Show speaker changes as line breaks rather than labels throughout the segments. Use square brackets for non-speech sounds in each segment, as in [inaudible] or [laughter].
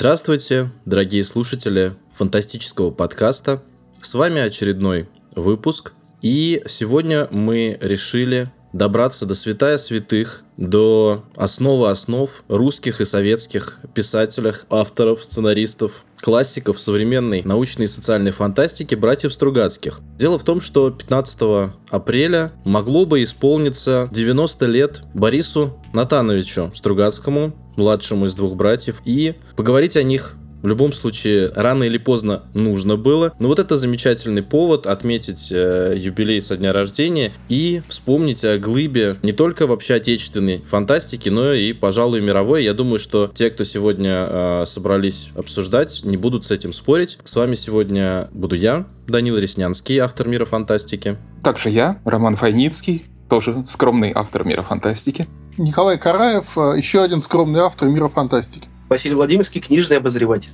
Здравствуйте, дорогие слушатели фантастического подкаста. С вами очередной выпуск. И сегодня мы решили добраться до святая святых, до основы основ русских и советских писателях, авторов, сценаристов, классиков современной научной и социальной фантастики братьев Стругацких. Дело в том, что 15 апреля могло бы исполниться 90 лет Борису Натановичу Стругацкому, младшему из двух братьев, и поговорить о них в любом случае, рано или поздно нужно было. Но вот это замечательный повод отметить э, юбилей со дня рождения и вспомнить о глыбе не только вообще отечественной фантастики, но и, пожалуй, мировой. Я думаю, что те, кто сегодня э, собрались обсуждать, не будут с этим спорить. С вами сегодня буду я, Данил Реснянский, автор мира фантастики.
Также я, Роман Файницкий, тоже скромный автор мира фантастики.
Николай Караев, э, еще один скромный автор мира фантастики.
Василий Владимирский, книжный обозреватель.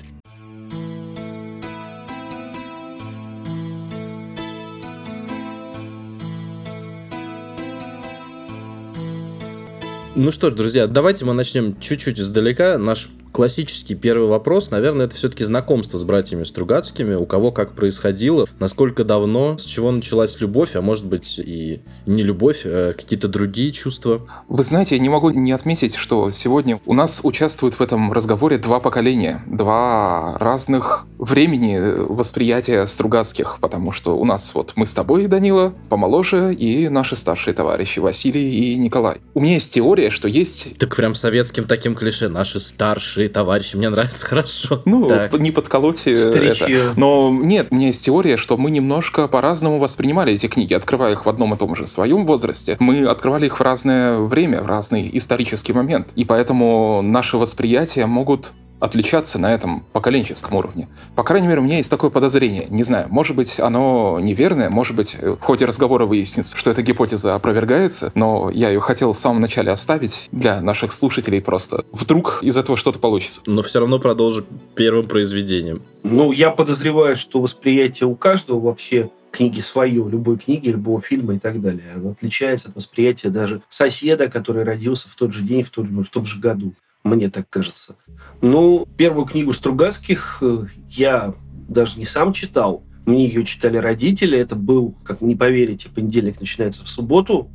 Ну что ж, друзья, давайте мы начнем чуть-чуть издалека. Наш классический первый вопрос, наверное, это все-таки знакомство с братьями Стругацкими, у кого как происходило, насколько давно, с чего началась любовь, а может быть и не любовь, а какие-то другие чувства.
Вы знаете, я не могу не отметить, что сегодня у нас участвуют в этом разговоре два поколения, два разных времени восприятия Стругацких, потому что у нас вот мы с тобой, Данила, помоложе, и наши старшие товарищи Василий и Николай. У меня есть теория, что есть...
Так прям советским таким клише, наши старшие старшие товарищи, мне нравится [laughs] хорошо.
Ну, так. не подколоть Встречи. это. Но нет, у меня есть теория, что мы немножко по-разному воспринимали эти книги, открывая их в одном и том же своем возрасте. Мы открывали их в разное время, в разный исторический момент. И поэтому наши восприятия могут отличаться на этом поколенческом уровне. По крайней мере, у меня есть такое подозрение. Не знаю, может быть, оно неверное, может быть, в ходе разговора выяснится, что эта гипотеза опровергается, но я ее хотел в самом начале оставить для наших слушателей просто. Вдруг из этого что-то получится.
Но все равно продолжу первым произведением.
Ну, я подозреваю, что восприятие у каждого вообще книги свое, любой книги, любого фильма и так далее. Оно отличается от восприятия даже соседа, который родился в тот же день, в, тот, в том же году мне так кажется. Ну, первую книгу Стругацких э, я даже не сам читал. Мне ее читали родители. Это был, как не поверите, понедельник начинается в субботу.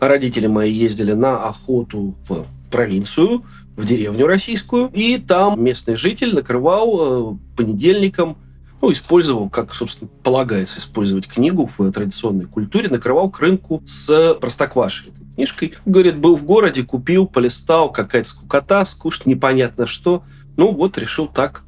Родители мои ездили на охоту в провинцию, в деревню российскую. И там местный житель накрывал э, понедельником ну, использовал, как, собственно, полагается использовать книгу в традиционной культуре, накрывал к рынку с простоквашей книжкой. Говорит, был в городе, купил, полистал, какая-то скукота, скучно, непонятно что. Ну вот, решил так,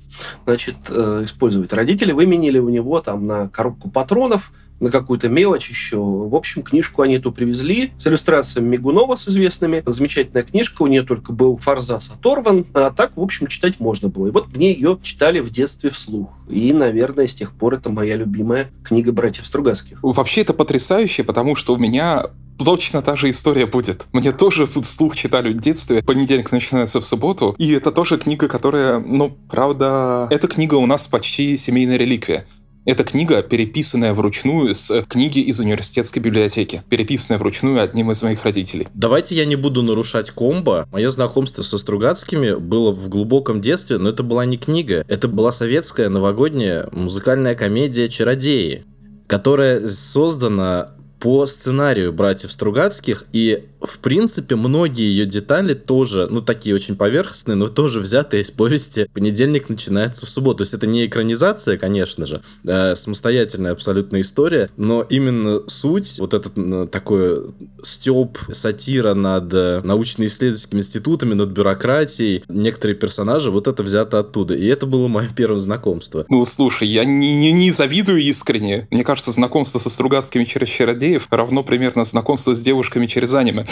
значит, э, использовать. Родители выменили у него там на коробку патронов, на какую-то мелочь еще. В общем, книжку они эту привезли с иллюстрациями Мигунова с известными. Замечательная книжка, у нее только был форзац оторван, а так, в общем, читать можно было. И вот мне ее читали в детстве вслух. И, наверное, с тех пор это моя любимая книга братьев Стругацких.
Вообще это потрясающе, потому что у меня точно та же история будет. Мне тоже вслух читали в детстве. Понедельник начинается в субботу. И это тоже книга, которая, ну, правда... Эта книга у нас почти семейная реликвия. Эта книга, переписанная вручную с книги из университетской библиотеки, переписанная вручную одним из моих родителей.
Давайте я не буду нарушать комбо. Мое знакомство со Стругацкими было в глубоком детстве, но это была не книга, это была советская новогодняя музыкальная комедия «Чародеи», которая создана по сценарию братьев Стругацких, и, в принципе, многие ее детали тоже, ну, такие очень поверхностные, но тоже взятые из повести «Понедельник начинается в субботу». То есть это не экранизация, конечно же, а самостоятельная абсолютная история, но именно суть, вот этот такой стёб, сатира над э, научно-исследовательскими институтами, над бюрократией, некоторые персонажи, вот это взято оттуда. И это было мое первое знакомство.
Ну, слушай, я не, не, не завидую искренне. Мне кажется, знакомство со Стругацкими через чародеев равно примерно знакомство с девушками через аниме.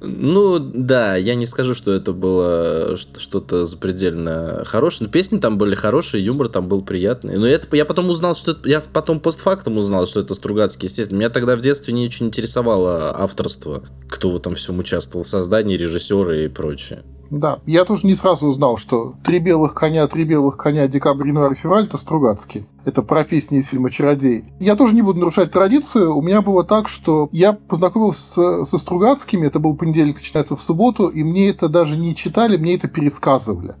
Ну, да, я не скажу, что это было что-то запредельно хорошее. Но песни там были хорошие, юмор там был приятный. Но это, я потом узнал, что это, я потом постфактум узнал, что это Стругацкий, естественно. Меня тогда в детстве не очень интересовало авторство, кто этом всем участвовал, создание, режиссеры и прочее.
Да, я тоже не сразу узнал, что «Три белых коня, три белых коня, декабрь, январь, февраль» — это Стругацкий. Это про песни из фильма «Чародей». Я тоже не буду нарушать традицию. У меня было так, что я познакомился со Стругацкими, это был понедельник, начинается в субботу, и мне это даже не читали, мне это пересказывали.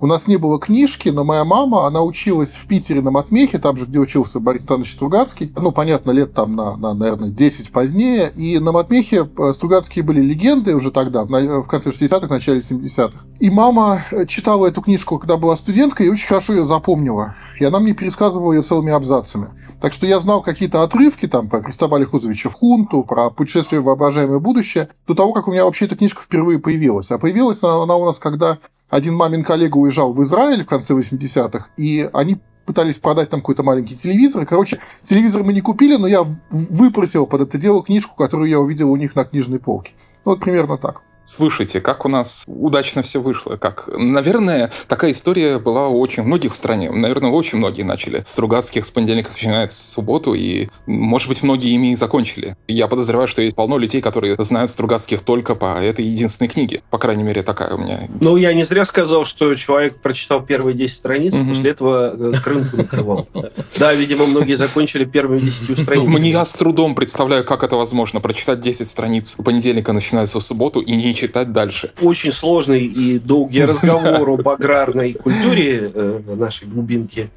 У нас не было книжки, но моя мама, она училась в Питере на Матмехе, там же, где учился Борис Иванович Стругацкий. Ну, понятно, лет там на, на, наверное, 10 позднее. И на Матмехе э, Стругацкие были легенды уже тогда, в конце 60-х, начале 70-х. И мама э, читала эту книжку, когда была студенткой, и очень хорошо ее запомнила. И она мне пересказывала ее целыми абзацами. Так что я знал какие-то отрывки там про Кристобаля Хузовича в Хунту, про путешествие в воображаемое будущее, до того, как у меня вообще эта книжка впервые появилась. А появилась она, она у нас, когда один мамин коллега уезжал в Израиль в конце 80-х, и они пытались продать там какой-то маленький телевизор. Короче, телевизор мы не купили, но я выпросил под это дело книжку, которую я увидел у них на книжной полке. Вот примерно так.
Слушайте, как у нас удачно все вышло. Как, наверное, такая история была у очень многих в стране. Наверное, очень многие начали. Стругацких с понедельника начинается с субботу, и, может быть, многие ими и закончили. Я подозреваю, что есть полно людей, которые знают Стругацких только по этой единственной книге. По крайней мере, такая у меня.
Ну, я не зря сказал, что человек прочитал первые 10 страниц, mm-hmm. после этого э, рынку накрывал. Да, видимо, многие закончили первыми 10 страницами.
Мне я с трудом представляю, как это возможно. Прочитать 10 страниц понедельника начинается в субботу и не читать дальше.
Очень сложный и долгий [laughs] [laughs] разговор об аграрной культуре э, нашей глубинки,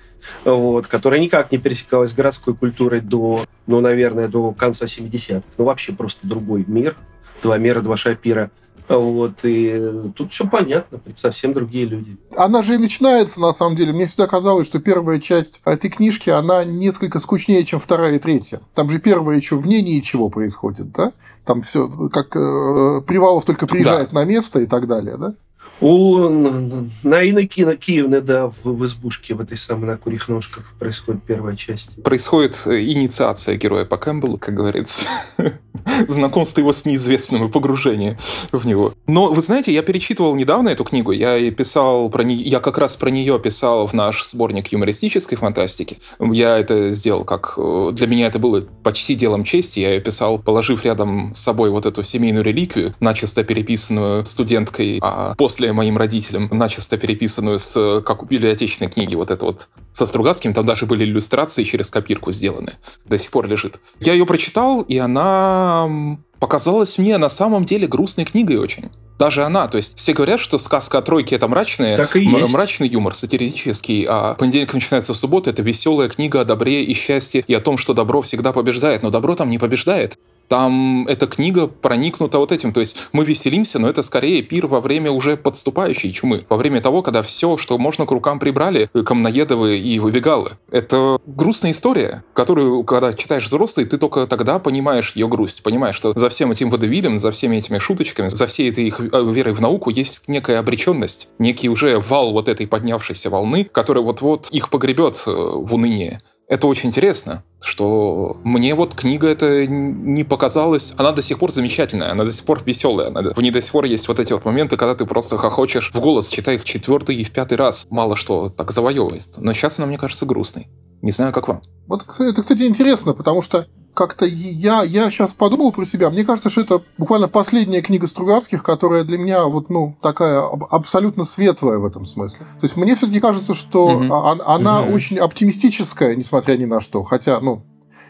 вот, которая никак не пересекалась с городской культурой до, ну, наверное, до конца 70-х. Ну, вообще просто другой мир. Два мира, два шапира. Вот, и тут все понятно, совсем другие люди.
Она же и начинается, на самом деле. Мне всегда казалось, что первая часть этой книжки, она несколько скучнее, чем вторая и третья. Там же первая еще в ней ничего происходит, да? Там все, как э, Привалов только приезжает да. на место и так далее, да?
У Наины Киевны, да, в, в избушке, в этой самой на курьих ножках происходит первая часть.
Происходит э, инициация героя по Кэмпбеллу, как говорится. [laughs] Знакомство его с неизвестным и погружение в него. Но, вы знаете, я перечитывал недавно эту книгу, я писал про нее, я как раз про нее писал в наш сборник юмористической фантастики. Я это сделал как... Э, для меня это было почти делом чести. Я ее писал, положив рядом с собой вот эту семейную реликвию, начисто переписанную студенткой, а после моим родителям, начисто переписанную с, как у библиотечной книги, вот это вот со Стругацким, там даже были иллюстрации через копирку сделаны. До сих пор лежит. Я ее прочитал, и она показалась мне на самом деле грустной книгой очень. Даже она, то есть все говорят, что сказка о тройке это мрачная,
так и есть.
мрачный юмор, сатирический, а понедельник начинается в субботу, это веселая книга о добре и счастье и о том, что добро всегда побеждает, но добро там не побеждает. Там эта книга проникнута вот этим. То есть мы веселимся, но это скорее пир во время уже подступающей чумы. Во время того, когда все, что можно к рукам прибрали, камноедовы и выбегалы. Это грустная история, которую, когда читаешь взрослый, ты только тогда понимаешь ее грусть. Понимаешь, что за всем этим водовилем, за всеми этими шуточками, за всей этой их э, верой в науку есть некая обреченность. Некий уже вал вот этой поднявшейся волны, который вот-вот их погребет э, в уныние. Это очень интересно, что мне вот книга эта не показалась... Она до сих пор замечательная, она до сих пор веселая. Она... В ней до сих пор есть вот эти вот моменты, когда ты просто хохочешь в голос, читая их четвертый и в пятый раз. Мало что так завоевывает. Но сейчас она, мне кажется, грустной. Не знаю, как вам.
Вот это, кстати, интересно, потому что как-то я, я сейчас подумал про себя. Мне кажется, что это буквально последняя книга Стругацких, которая для меня вот, ну, такая абсолютно светлая в этом смысле. То есть мне все-таки кажется, что mm-hmm. она mm-hmm. очень оптимистическая, несмотря ни на что. Хотя, ну,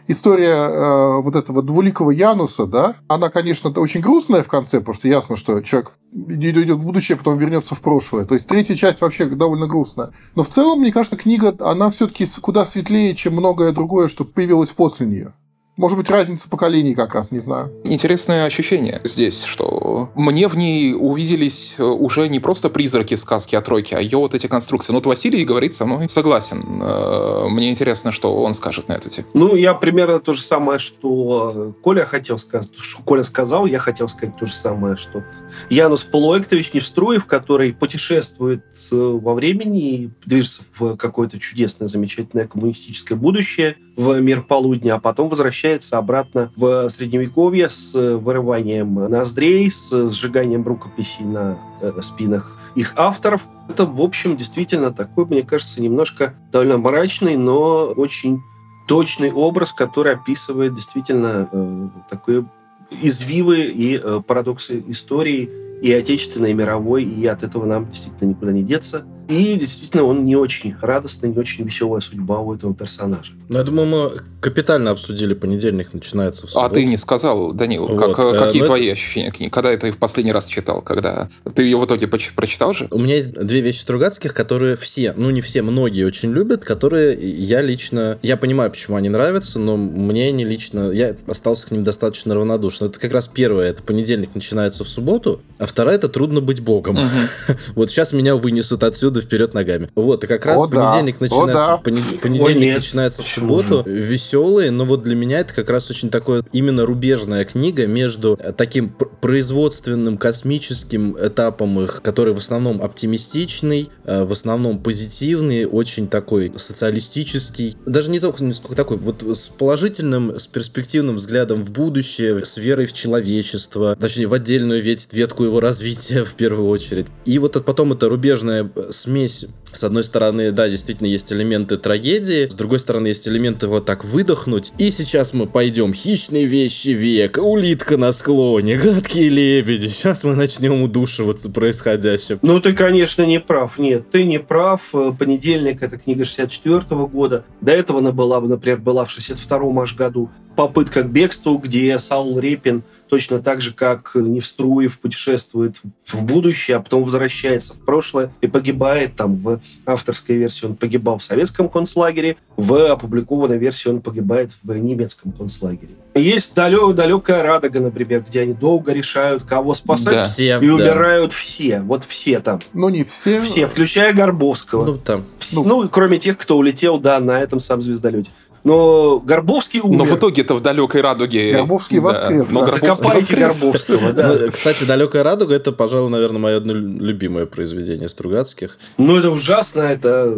история э, вот этого двуликого Януса, да, она, конечно, очень грустная в конце, потому что ясно, что человек идет в будущее, а потом вернется в прошлое. То есть третья часть вообще довольно грустная. Но в целом, мне кажется, книга, она все-таки куда светлее, чем многое другое, что появилось после нее. Может быть, разница поколений как раз, не знаю.
Интересное ощущение здесь, что мне в ней увиделись э, уже не просто призраки сказки о тройке, а ее вот эти конструкции. Ну, вот Василий говорит со мной согласен. Э, мне интересно, что он скажет на эту тему.
Ну, я примерно то же самое, что Коля хотел сказать. Что Коля сказал, я хотел сказать то же самое, что Янус Полуэктович Невструев, который путешествует э, во времени и движется в какое-то чудесное, замечательное коммунистическое будущее, в мир полудня, а потом возвращается обратно в Средневековье с вырыванием ноздрей, с сжиганием рукописей на э, спинах их авторов. Это, в общем, действительно такой, мне кажется, немножко довольно мрачный, но очень точный образ, который описывает действительно э, такое извивы и э, парадоксы истории и отечественной, и мировой, и от этого нам действительно никуда не деться. И действительно, он не очень радостный, не очень веселая судьба у этого персонажа.
Ну, я думаю, мы капитально обсудили понедельник, начинается в
субботу. А ты не сказал, Данил, вот. как, э, какие твои это... ощущения книги? Когда ты в последний раз читал? Когда Ты ее в итоге прочитал же?
У меня есть две вещи Стругацких, которые все, ну не все, многие очень любят, которые я лично... Я понимаю, почему они нравятся, но мне не лично... Я остался к ним достаточно равнодушен. Это как раз первое, это понедельник начинается в субботу, а вторая это «Трудно быть богом». Угу. [laughs] вот сейчас меня вынесут отсюда года вперед ногами. Вот, и как раз О, понедельник да. начинается, О, да. понедельник нет. начинается в субботу, веселый, но вот для меня это как раз очень такое именно рубежная книга между э, таким производственным космическим этапом их, который в основном оптимистичный, э, в основном позитивный, очень такой социалистический, даже не только не сколько такой, вот с положительным, с перспективным взглядом в будущее, с верой в человечество, точнее в отдельную ветвь, ветку его развития [laughs] в первую очередь. И вот потом это рубежная с смесь. С одной стороны, да, действительно есть элементы трагедии, с другой стороны, есть элементы вот так выдохнуть. И сейчас мы пойдем. Хищные вещи век, улитка на склоне, гадкие лебеди. Сейчас мы начнем удушиваться происходящим.
Ну, ты, конечно, не прав. Нет, ты не прав. Понедельник — это книга 64 -го года. До этого она была, например, была в 62 аж году. Попытка к бегству, где Саул Репин — точно так же, как Невструев путешествует в будущее, а потом возвращается в прошлое и погибает там в авторской версии он погибал в советском концлагере, в опубликованной версии он погибает в немецком концлагере. Есть далек, далекая Радога, например, где они долго решают, кого спасать, да. все, и да. умирают все. Вот все там.
Ну, не все.
Все, включая Горбовского. Ну, там. Ну, ну кроме тех, кто улетел, да, на этом сам звездолете. Но Горбовский умер.
Но в итоге это в далекой радуге.
Горбовский воскрес.
Да. Но Закопайте Горбовского, да.
Ну, кстати, далекая радуга это, пожалуй, наверное, мое одно любимое произведение Стругацких.
Ну, это ужасно, это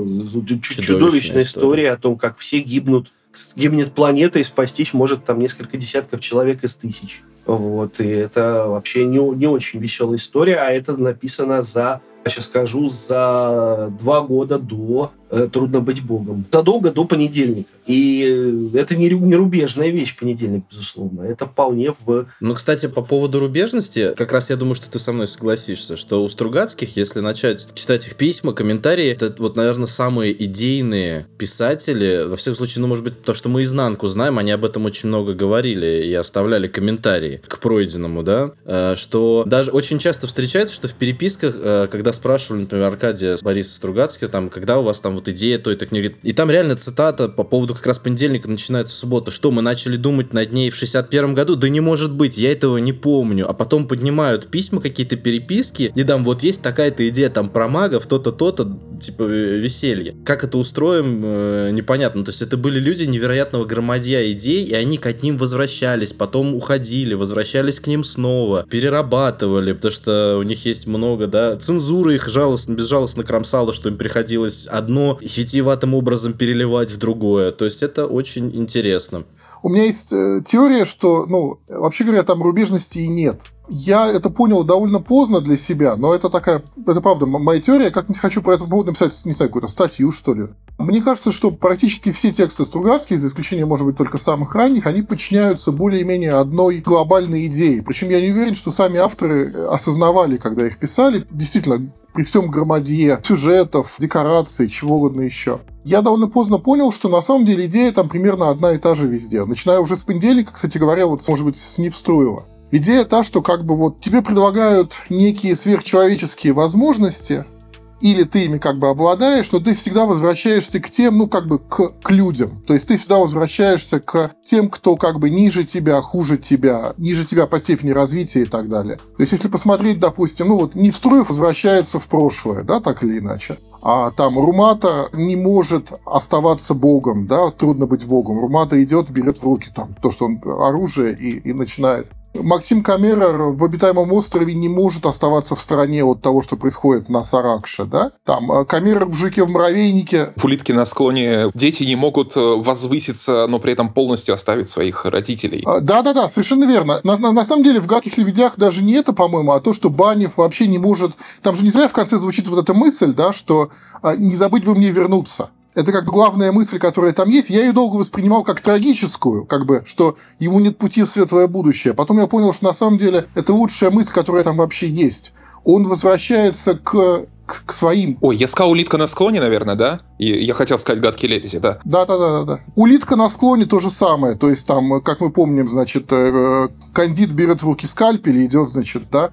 чудовищная история о том, как все гибнут. Гибнет планета, и спастись может там несколько десятков человек из тысяч. Вот, и это вообще не, не очень веселая история, а это написано за, сейчас скажу, за два года до трудно быть богом. Задолго до понедельника. И э, это не, не рубежная вещь, понедельник, безусловно. Это вполне в...
Ну, кстати, по поводу рубежности, как раз я думаю, что ты со мной согласишься, что у Стругацких, если начать читать их письма, комментарии, это вот, наверное, самые идейные писатели, во всяком случае, ну, может быть, то, что мы изнанку знаем, они об этом очень много говорили и оставляли комментарии к пройденному, да, э, что даже очень часто встречается, что в переписках, когда спрашивали, например, Аркадия Бориса Стругацких, там, когда у вас там вот идея той-то книги. И там реально цитата по поводу как раз понедельника начинается суббота. Что, мы начали думать над ней в 61 году? Да не может быть, я этого не помню. А потом поднимают письма, какие-то переписки, и там вот есть такая-то идея там про магов, то-то, то-то, типа веселье. Как это устроим, э, непонятно. То есть это были люди невероятного громадья идей, и они к ним возвращались, потом уходили, возвращались к ним снова, перерабатывали, потому что у них есть много, да, цензура их жалостно, безжалостно кромсала, что им приходилось одно витиеватым образом переливать в другое. То есть это очень интересно.
У меня есть э, теория, что, ну, вообще говоря, там рубежности и нет. Я это понял довольно поздно для себя, но это такая, это правда моя теория. Я как-нибудь хочу про это поводу написать, не знаю, какую-то статью, что ли. Мне кажется, что практически все тексты Стругацких, за исключением, может быть, только самых ранних, они подчиняются более-менее одной глобальной идее. Причем я не уверен, что сами авторы осознавали, когда их писали. Действительно, при всем громадье сюжетов, декораций, чего угодно еще. Я довольно поздно понял, что на самом деле идея там примерно одна и та же везде. Начиная уже с понедельника, кстати говоря, вот, может быть, с Невструева. Идея та, что как бы вот тебе предлагают некие сверхчеловеческие возможности, или ты ими как бы обладаешь, но ты всегда возвращаешься к тем, ну, как бы к, к людям. То есть ты всегда возвращаешься к тем, кто как бы ниже тебя, хуже тебя, ниже тебя по степени развития и так далее. То есть если посмотреть, допустим, ну вот Невструев возвращается в прошлое, да, так или иначе. А там Румата не может оставаться богом, да, трудно быть богом. Румата идет, берет в руки там то, что он оружие и, и начинает Максим Камерер в «Обитаемом острове» не может оставаться в стороне от того, что происходит на Саракше, да? Там э, Камерер в «Жике в муравейнике».
Улитки на склоне. Дети не могут э, возвыситься, но при этом полностью оставить своих родителей.
А, да-да-да, совершенно верно. На, на, на самом деле в «Гадких лебедях» даже не это, по-моему, а то, что Банев вообще не может... Там же не зря в конце звучит вот эта мысль, да, что а, не забыть бы мне вернуться. Это как бы главная мысль, которая там есть. Я ее долго воспринимал как трагическую, как бы, что ему нет пути в светлое будущее. Потом я понял, что на самом деле это лучшая мысль, которая там вообще есть. Он возвращается к к, к своим.
Ой, я сказал улитка на склоне, наверное, да? И я хотел сказать гадкий лебеди, да.
Да, да, да, да. Улитка на склоне то же самое. То есть там, как мы помним, значит, э, кандид берет в руки скальпель и идет, значит, да,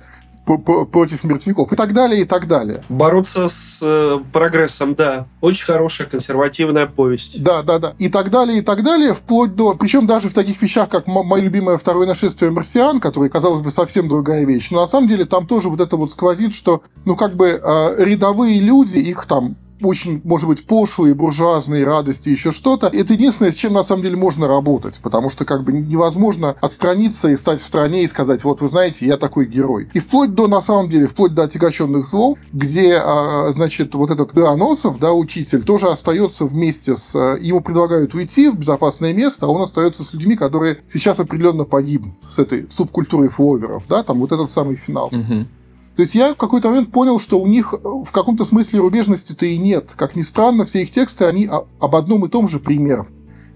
против мертвяков и так далее, и так далее.
Бороться с э, прогрессом, да. Очень хорошая консервативная повесть.
Да, да, да. И так далее, и так далее, вплоть до... Причем даже в таких вещах, как моя любимая «Второе нашествие марсиан», который, казалось бы, совсем другая вещь, но на самом деле там тоже вот это вот сквозит, что, ну, как бы э, рядовые люди, их там очень, может быть, пошлые, буржуазные радости, еще что-то. Это единственное, с чем на самом деле можно работать, потому что как бы невозможно отстраниться и стать в стране и сказать, вот вы знаете, я такой герой. И вплоть до, на самом деле, вплоть до отягощенных злов, где, а, значит, вот этот Деоносов, да, учитель, тоже остается вместе с... А, ему предлагают уйти в безопасное место, а он остается с людьми, которые сейчас определенно погибнут с этой субкультурой фловеров, да, там вот этот самый финал. Угу. То есть я в какой-то момент понял, что у них э, в каком-то смысле рубежности-то и нет. Как ни странно, все их тексты, они об одном и том же примере.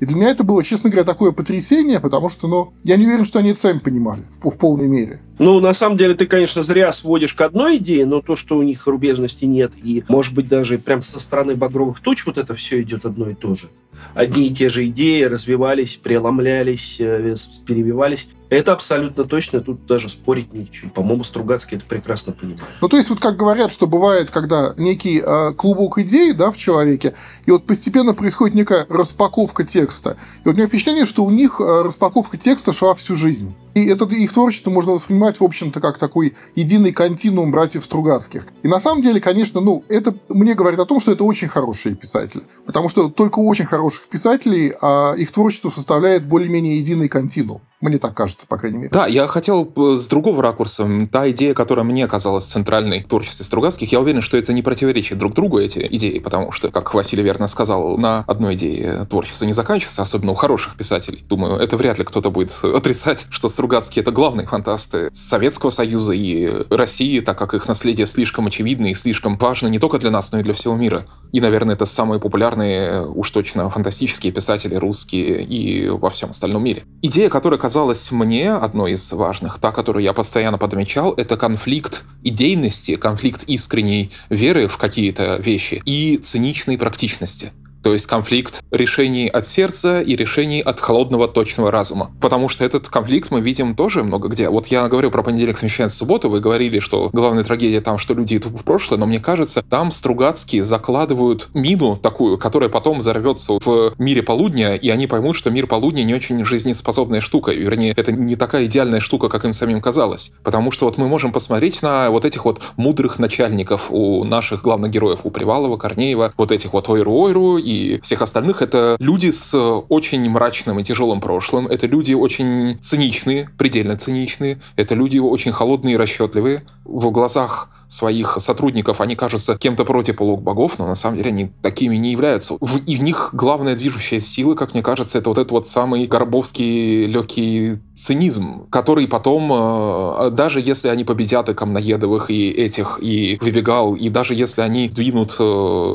И для меня это было, честно говоря, такое потрясение, потому что, ну, я не уверен, что они это сами понимали в, в полной мере.
Ну, на самом деле, ты, конечно, зря сводишь к одной идее, но то, что у них рубежности нет, и, может быть, даже прям со стороны багровых туч вот это все идет одно и то же. Одни и те же идеи развивались, преломлялись, э, перебивались. Это абсолютно точно, тут даже спорить ничего. По-моему, Стругацкий это прекрасно понимает.
Ну, то есть, вот как говорят, что бывает, когда некий э, клубок идей да, в человеке, и вот постепенно происходит некая распаковка текста. И вот у меня впечатление, что у них э, распаковка текста шла всю жизнь. И это их творчество можно воспринимать, в общем-то, как такой единый континуум братьев Стругацких. И на самом деле, конечно, ну, это мне говорит о том, что это очень хорошие писатели. Потому что только у очень хороших писателей а их творчество составляет более-менее единый континуум. Мне так кажется, по крайней мере.
Да, я хотел с другого ракурса. Та идея, которая мне казалась центральной в творчестве Стругацких, я уверен, что это не противоречит друг другу, эти идеи, потому что, как Василий верно сказал, на одной идее творчество не заканчивается, особенно у хороших писателей. Думаю, это вряд ли кто-то будет отрицать, что Стругацкие — это главные фантасты Советского Союза и России, так как их наследие слишком очевидно и слишком важно не только для нас, но и для всего мира. И, наверное, это самые популярные, уж точно, фантастические писатели русские и во всем остальном мире. Идея, которая казалась мне одной из важных, та, которую я постоянно подмечал, это конфликт идейности, конфликт искренней веры в какие-то вещи и циничной практичности. То есть конфликт решений от сердца и решений от холодного точного разума. Потому что этот конфликт мы видим тоже много где. Вот я говорю про понедельник, совмещается субботу, вы говорили, что главная трагедия там, что люди идут в прошлое, но мне кажется, там Стругацкие закладывают мину такую, которая потом взорвется в мире полудня, и они поймут, что мир полудня не очень жизнеспособная штука. Вернее, это не такая идеальная штука, как им самим казалось. Потому что вот мы можем посмотреть на вот этих вот мудрых начальников у наших главных героев, у Привалова, Корнеева, вот этих вот Ойру-Ойру и и всех остальных, это люди с очень мрачным и тяжелым прошлым, это люди очень циничные, предельно циничные, это люди очень холодные и расчетливые. В глазах своих сотрудников они кажутся кем-то против полук богов, но на самом деле они такими не являются. В, и в них главная движущая сила, как мне кажется, это вот этот вот самый горбовский легкий цинизм, который потом, э, даже если они победят и Камноедовых, и этих, и Выбегал, и даже если они двинут э,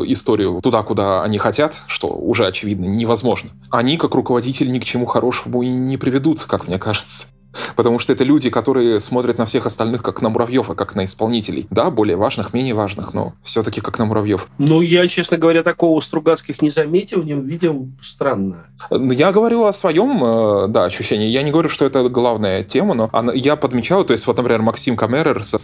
историю туда, куда они хотят, что уже очевидно невозможно, они как руководитель ни к чему хорошему и не приведут, как мне кажется. Потому что это люди, которые смотрят на всех остальных как на муравьев, а как на исполнителей. Да, более важных, менее важных, но все-таки как на муравьев.
Ну, я, честно говоря, такого у Стругацких не заметил, не увидел. Странно.
Я говорю о своем, э, да, ощущении. Я не говорю, что это главная тема, но я подмечал, то есть вот, например, Максим Камерер с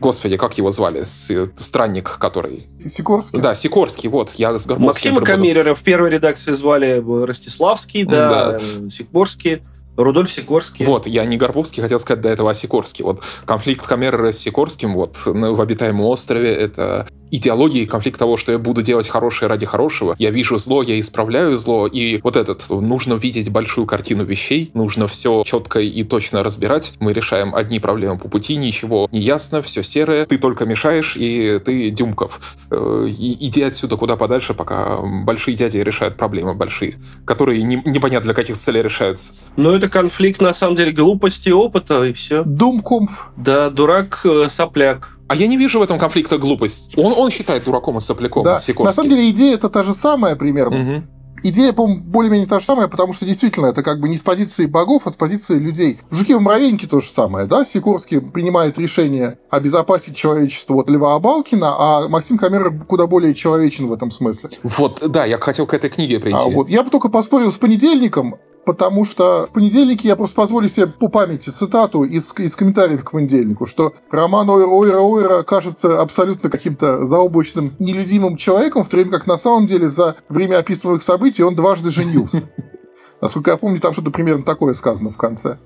Господи, как его звали? Странник, который...
Сикорский?
Да, Сикорский, вот. Я с
Максима Камерера в первой редакции звали Ростиславский, да, да. Сикорский. Рудольф Сикорский.
Вот, я не Горбовский хотел сказать до этого, а Сикорский. Вот конфликт Камеры с Сикорским вот в обитаемом острове — это идеологии, конфликт того, что я буду делать хорошее ради хорошего. Я вижу зло, я исправляю зло, и вот этот, нужно видеть большую картину вещей, нужно все четко и точно разбирать. Мы решаем одни проблемы по пути, ничего не ясно, все серое, ты только мешаешь, и ты Дюмков. Э, и, иди отсюда куда подальше, пока большие дяди решают проблемы большие, которые не, непонятно для каких целей решаются.
Но это конфликт, на самом деле, глупости, опыта, и все.
Думкомф.
Да, дурак, э, сопляк.
А я не вижу в этом конфликта глупость. Он, он считает дураком и сопляком.
Да. На самом деле идея это та же самая примерно. Угу. Идея, по-моему, более-менее та же самая, потому что действительно это как бы не с позиции богов, а с позиции людей. В «Жуке в муравейнике» то же самое, да? Сикорский принимает решение обезопасить человечество от Льва Абалкина, а Максим Камера куда более человечен в этом смысле.
Вот, да, я хотел к этой книге прийти. А,
вот. Я бы только поспорил с понедельником, потому что в понедельнике я просто позволю себе по памяти цитату из, из комментариев к понедельнику, что роман Ойра Ойра Ойра кажется абсолютно каким-то заоблачным, нелюдимым человеком, в то время как на самом деле за время описываемых событий он дважды женился. [laughs] Насколько я помню, там что-то примерно такое сказано в конце.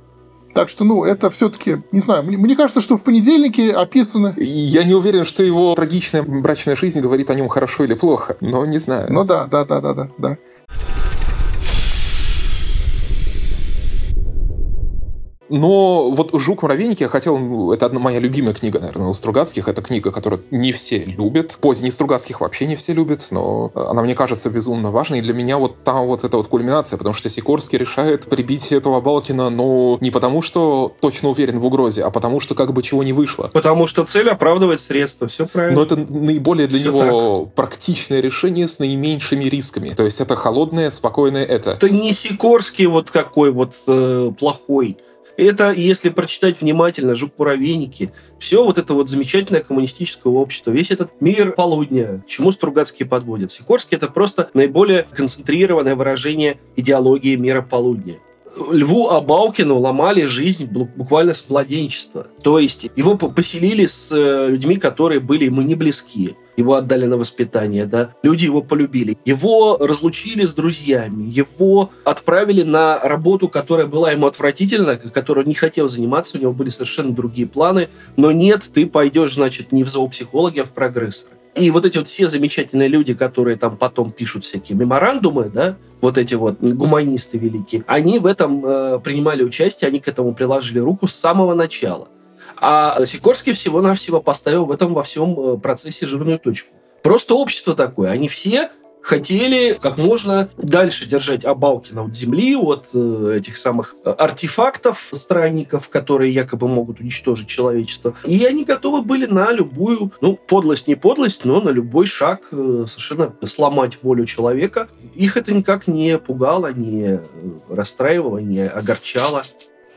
Так что, ну, это все-таки, не знаю, мне, мне кажется, что в понедельнике описано...
Я не уверен, что его трагичная брачная жизнь говорит о нем хорошо или плохо, но не знаю.
Ну да, да, да, да, да, да.
Но вот «Жук муравейники» я хотел... Ну, это одна моя любимая книга, наверное, у Стругацких. Это книга, которую не все любят. Поздний Стругацких вообще не все любят, но она мне кажется безумно важной. И для меня вот там вот эта вот кульминация, потому что Сикорский решает прибить этого Балкина, но не потому, что точно уверен в угрозе, а потому, что как бы чего не вышло.
Потому что цель оправдывает средства, все правильно.
Но это наиболее для все него так. практичное решение с наименьшими рисками. То есть это холодное, спокойное это.
Это не Сикорский вот какой вот э, плохой. Это, если прочитать внимательно «Жук-муравейники», все вот это вот замечательное коммунистическое общество, весь этот мир полудня, к чему Стругацкий подводит. Сикорский — это просто наиболее концентрированное выражение идеологии мира полудня. Льву Абаукину ломали жизнь буквально с младенчества. То есть его поселили с э, людьми, которые были ему не близки его отдали на воспитание, да, люди его полюбили. Его разлучили с друзьями, его отправили на работу, которая была ему отвратительна, которую не хотел заниматься, у него были совершенно другие планы, но нет, ты пойдешь, значит, не в зоопсихологи, а в прогрессор. И вот эти вот все замечательные люди, которые там потом пишут всякие меморандумы, да, вот эти вот гуманисты великие, они в этом э, принимали участие, они к этому приложили руку с самого начала. А Сикорский всего-навсего поставил в этом во всем э, процессе жирную точку. Просто общество такое. Они все хотели как можно дальше держать Абалкина от земли, от э, этих самых э, артефактов странников, которые якобы могут уничтожить человечество. И они готовы были на любую, ну, подлость не подлость, но на любой шаг э, совершенно сломать волю человека. Их это никак не пугало, не расстраивало, не огорчало.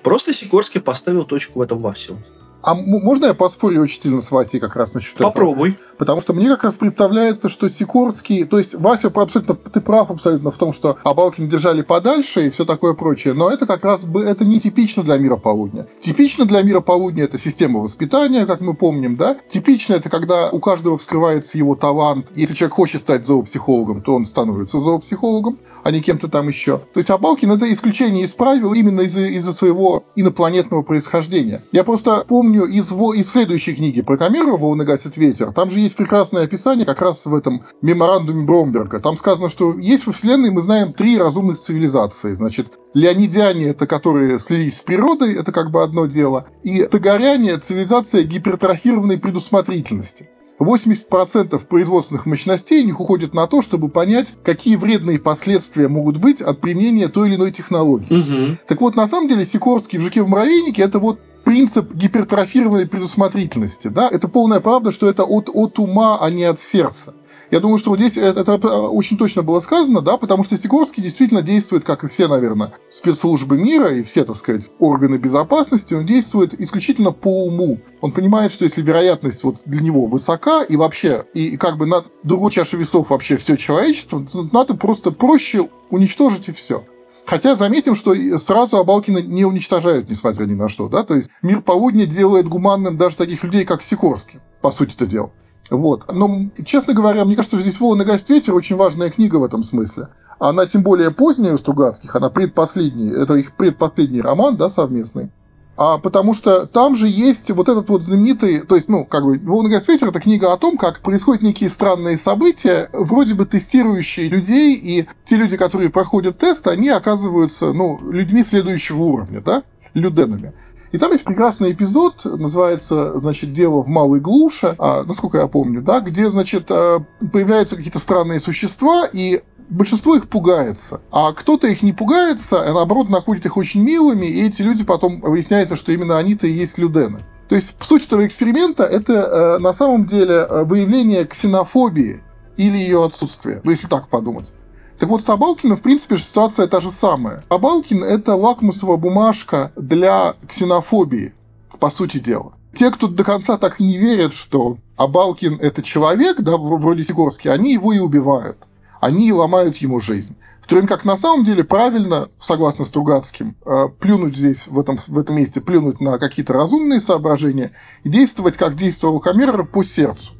Просто Сикорский поставил точку в этом во всем.
А можно я поспорю очень сильно с Васей как раз насчет
Попробуй.
этого? Потому что мне как раз представляется, что Сикорский... То есть Вася абсолютно... Ты прав абсолютно в том, что Абалкин держали подальше и все такое прочее. Но это как раз бы... Это не типично для мира полудня. Типично для мира полудня это система воспитания, как мы помним, да? Типично это когда у каждого вскрывается его талант. Если человек хочет стать зоопсихологом, то он становится зоопсихологом, а не кем-то там еще. То есть Абалкин это исключение из правил именно из-за из своего инопланетного происхождения. Я просто помню помню из, из следующей книги про Камеру «Волны гасит ветер», там же есть прекрасное описание как раз в этом меморандуме Бромберга. Там сказано, что есть во Вселенной, мы знаем, три разумных цивилизации. Значит, Леонидяне — это которые слились с природой, это как бы одно дело. И Тагаряне — цивилизация гипертрофированной предусмотрительности. 80% производственных мощностей у них уходит на то, чтобы понять, какие вредные последствия могут быть от применения той или иной технологии. Угу. Так вот, на самом деле, Сикорский в «Жуке в муравейнике» — это вот принцип гипертрофированной предусмотрительности. Да? Это полная правда, что это от, от ума, а не от сердца. Я думаю, что вот здесь это, это очень точно было сказано, да, потому что Сикорский действительно действует, как и все, наверное, спецслужбы мира и все, так сказать, органы безопасности, он действует исключительно по уму. Он понимает, что если вероятность вот для него высока и вообще, и как бы на другой чаше весов вообще все человечество, надо просто проще уничтожить и все. Хотя заметим, что сразу Абалкина не уничтожают, несмотря ни на что. Да? То есть мир полудня делает гуманным даже таких людей, как Сикорский, по сути это дел. Вот. Но, честно говоря, мне кажется, что здесь «Волны гость ветер» очень важная книга в этом смысле. Она тем более поздняя у Стругацких, она предпоследний, это их предпоследний роман, да, совместный а потому что там же есть вот этот вот знаменитый, то есть, ну, как бы, «Волногаз ветер» — это книга о том, как происходят некие странные события, вроде бы тестирующие людей, и те люди, которые проходят тест, они оказываются, ну, людьми следующего уровня, да, люденами. И там есть прекрасный эпизод, называется, значит, «Дело в Малой Глуше», а, насколько я помню, да, где, значит, а, появляются какие-то странные существа, и большинство их пугается. А кто-то их не пугается, а наоборот находит их очень милыми, и эти люди потом выясняется, что именно они-то и есть людены. То есть суть этого эксперимента это э, на самом деле э, выявление ксенофобии или ее отсутствие, ну если так подумать. Так вот, с Абалкиным, в принципе, ситуация та же самая. Абалкин — это лакмусовая бумажка для ксенофобии, по сути дела. Те, кто до конца так не верят, что Абалкин — это человек, да, вроде Сигорский, они его и убивают. Они ломают ему жизнь. В то время как на самом деле правильно, согласно Стругацким, э, плюнуть здесь, в этом, в этом месте, плюнуть на какие-то разумные соображения и действовать, как действовал Камерер, по сердцу.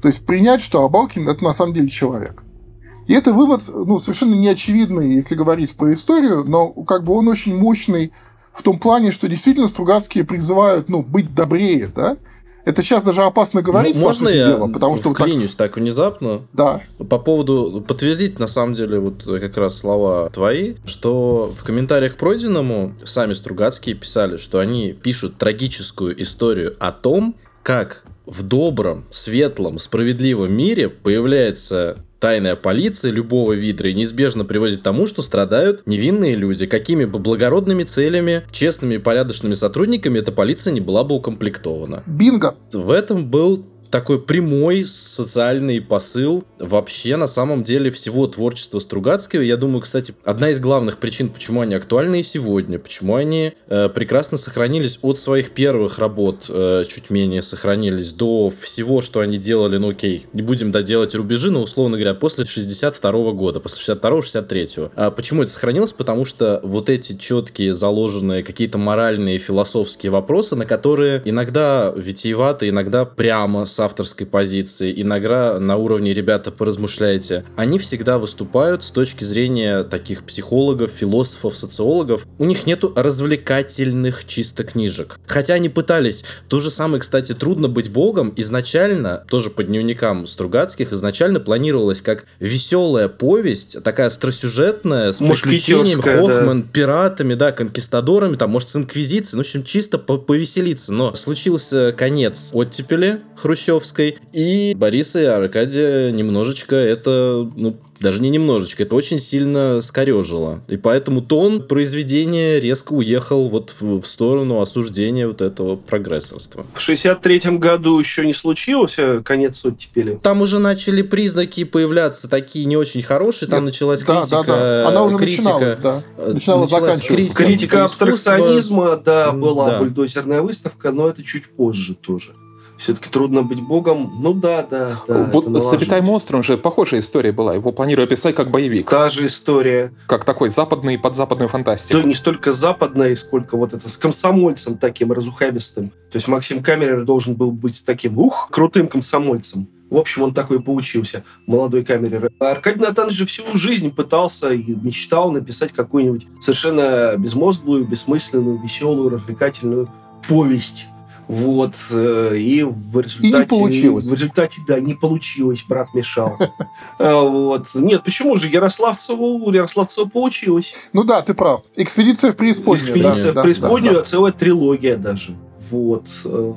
То есть принять, что Абалкин — это на самом деле человек. И это вывод ну, совершенно неочевидный, если говорить про историю, но как бы он очень мощный в том плане, что действительно Стругацкие призывают ну, быть добрее, да? Это сейчас даже опасно говорить,
Можно
по сути
я
дела, потому что...
Вклинюсь так... так внезапно?
Да.
По поводу... Подтвердить, на самом деле, вот как раз слова твои, что в комментариях к пройденному сами Стругацкие писали, что они пишут трагическую историю о том, как в добром, светлом, справедливом мире появляется тайная полиция любого вида и неизбежно приводит к тому, что страдают невинные люди. Какими бы благородными целями, честными и порядочными сотрудниками эта полиция не была бы укомплектована.
Бинго!
В этом был такой прямой социальный посыл вообще на самом деле всего творчества Стругацкого. Я думаю, кстати, одна из главных причин, почему они актуальны и сегодня, почему они э, прекрасно сохранились от своих первых работ, э, чуть менее сохранились, до всего, что они делали, ну окей, не будем доделать рубежи, но условно говоря, после 62 -го года, после 62-63. А почему это сохранилось? Потому что вот эти четкие заложенные какие-то моральные, философские вопросы, на которые иногда витиевато, иногда прямо с авторской позиции, иногда на уровне ребята поразмышляйте, они всегда выступают с точки зрения таких психологов, философов, социологов. У них нету развлекательных чисто книжек. Хотя они пытались. То же самое, кстати, трудно быть богом. Изначально, тоже по дневникам Стругацких, изначально планировалось как веселая повесть, такая остросюжетная, с приключениями Хохман, да. пиратами, да, конкистадорами, там, может, с инквизицией, ну, в общем, чисто повеселиться. Но случился конец оттепели Хрущева, Хрущевской. И Бориса и Аркадия немножечко это, ну, даже не немножечко, это очень сильно скорежило. И поэтому тон произведения резко уехал вот в, в сторону осуждения вот этого прогрессорства.
В 63-м году еще не случился конец оттепели?
Там уже начали признаки появляться такие не очень хорошие, там Нет, началась да, критика. Да, да.
Она уже
критика,
начиналась, да. Э, начиналась началась
критика, критика абстракционизма, да, была да. бульдозерная выставка, но это чуть позже тоже все-таки трудно быть богом. Ну да, да, да.
Вот с Обитай монстром же похожая история была. Его планировали писать как боевик.
Та же история.
Как такой западный под западную фантастику.
То не столько западная, сколько вот это с комсомольцем таким разухабистым. То есть Максим Камерер должен был быть таким, ух, крутым комсомольцем. В общем, он такой получился, молодой камерер. Аркадий Натанович же всю жизнь пытался и мечтал написать какую-нибудь совершенно безмозглую, бессмысленную, веселую, развлекательную повесть вот, э, и в результате... И не
получилось.
В результате, да, не получилось, брат мешал. [laughs] А, вот. Нет, почему же Ярославцеву, у Ярославцева получилось?
Ну да, ты прав. Экспедиция в преисподнюю.
Экспедиция в преисподнюю, целая трилогия даже. Вот. Э,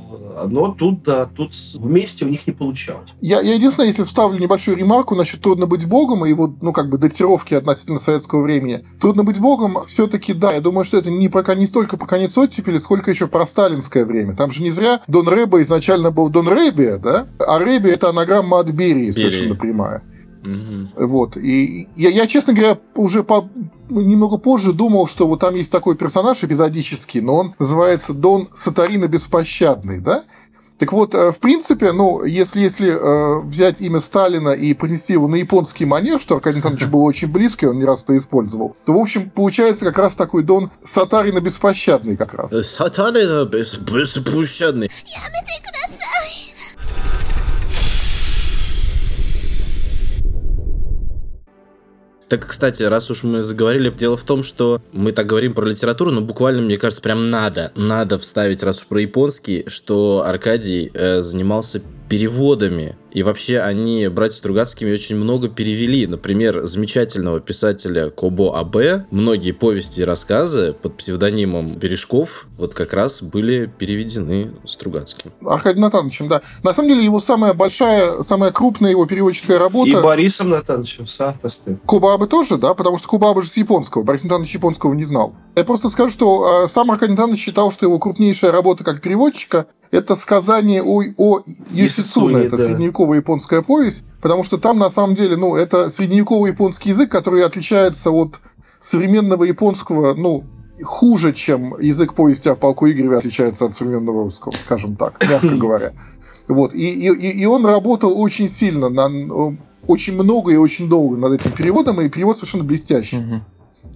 но тут, да, тут вместе у них не получалось.
Я, я единственное, если вставлю небольшую ремарку насчет «Трудно быть богом» и его, ну, как бы, датировки относительно советского времени. «Трудно быть богом» все-таки, да, я думаю, что это не, пока, не столько по конец оттепели, сколько еще про сталинское время. Там же не зря Дон Рэба изначально был Дон Рэбия, да? А Рэбия — это анаграмма от Берии, совершенно прямая. Угу. Вот. И я, я, честно говоря, уже по, немного позже думал, что вот там есть такой персонаж эпизодический, но он называется Дон Сатарина Беспощадный, да? Так вот, э, в принципе, ну, если, если э, взять имя Сталина и произнести его на японский манер, что Аркадий Антонович [laughs] был очень близкий, он не раз это использовал, то, в общем, получается как раз такой Дон Сатарина Беспощадный как раз.
Сатарина Беспощадный. Так, кстати, раз уж мы заговорили, дело в том, что мы так говорим про литературу, но буквально, мне кажется, прям надо, надо вставить, раз уж про японский, что Аркадий э, занимался переводами. И вообще они, братья Стругацкими, очень много перевели. Например, замечательного писателя Кобо Абе. Многие повести и рассказы под псевдонимом Бережков вот как раз были переведены Стругацким.
Аркадий Натановичем, да. На самом деле его самая большая, самая крупная его переводческая работа...
И Борисом Натановичем с авторством.
Куба Абе тоже, да, потому что Куба Абе же с японского. Борис Натанович японского не знал. Я просто скажу, что э, сам Аркадий Натанович считал, что его крупнейшая работа как переводчика Это сказание о, о Юсицуне, это да. средневековая японская повесть, потому что там на самом деле, ну, это средневековый японский язык, который отличается от современного японского, ну, хуже, чем язык повести о полку Игореве отличается от современного русского, скажем так, [coughs] мягко говоря. Вот. И, и, и он работал очень сильно, на, очень много и очень долго над этим переводом, и перевод совершенно блестящий. Угу.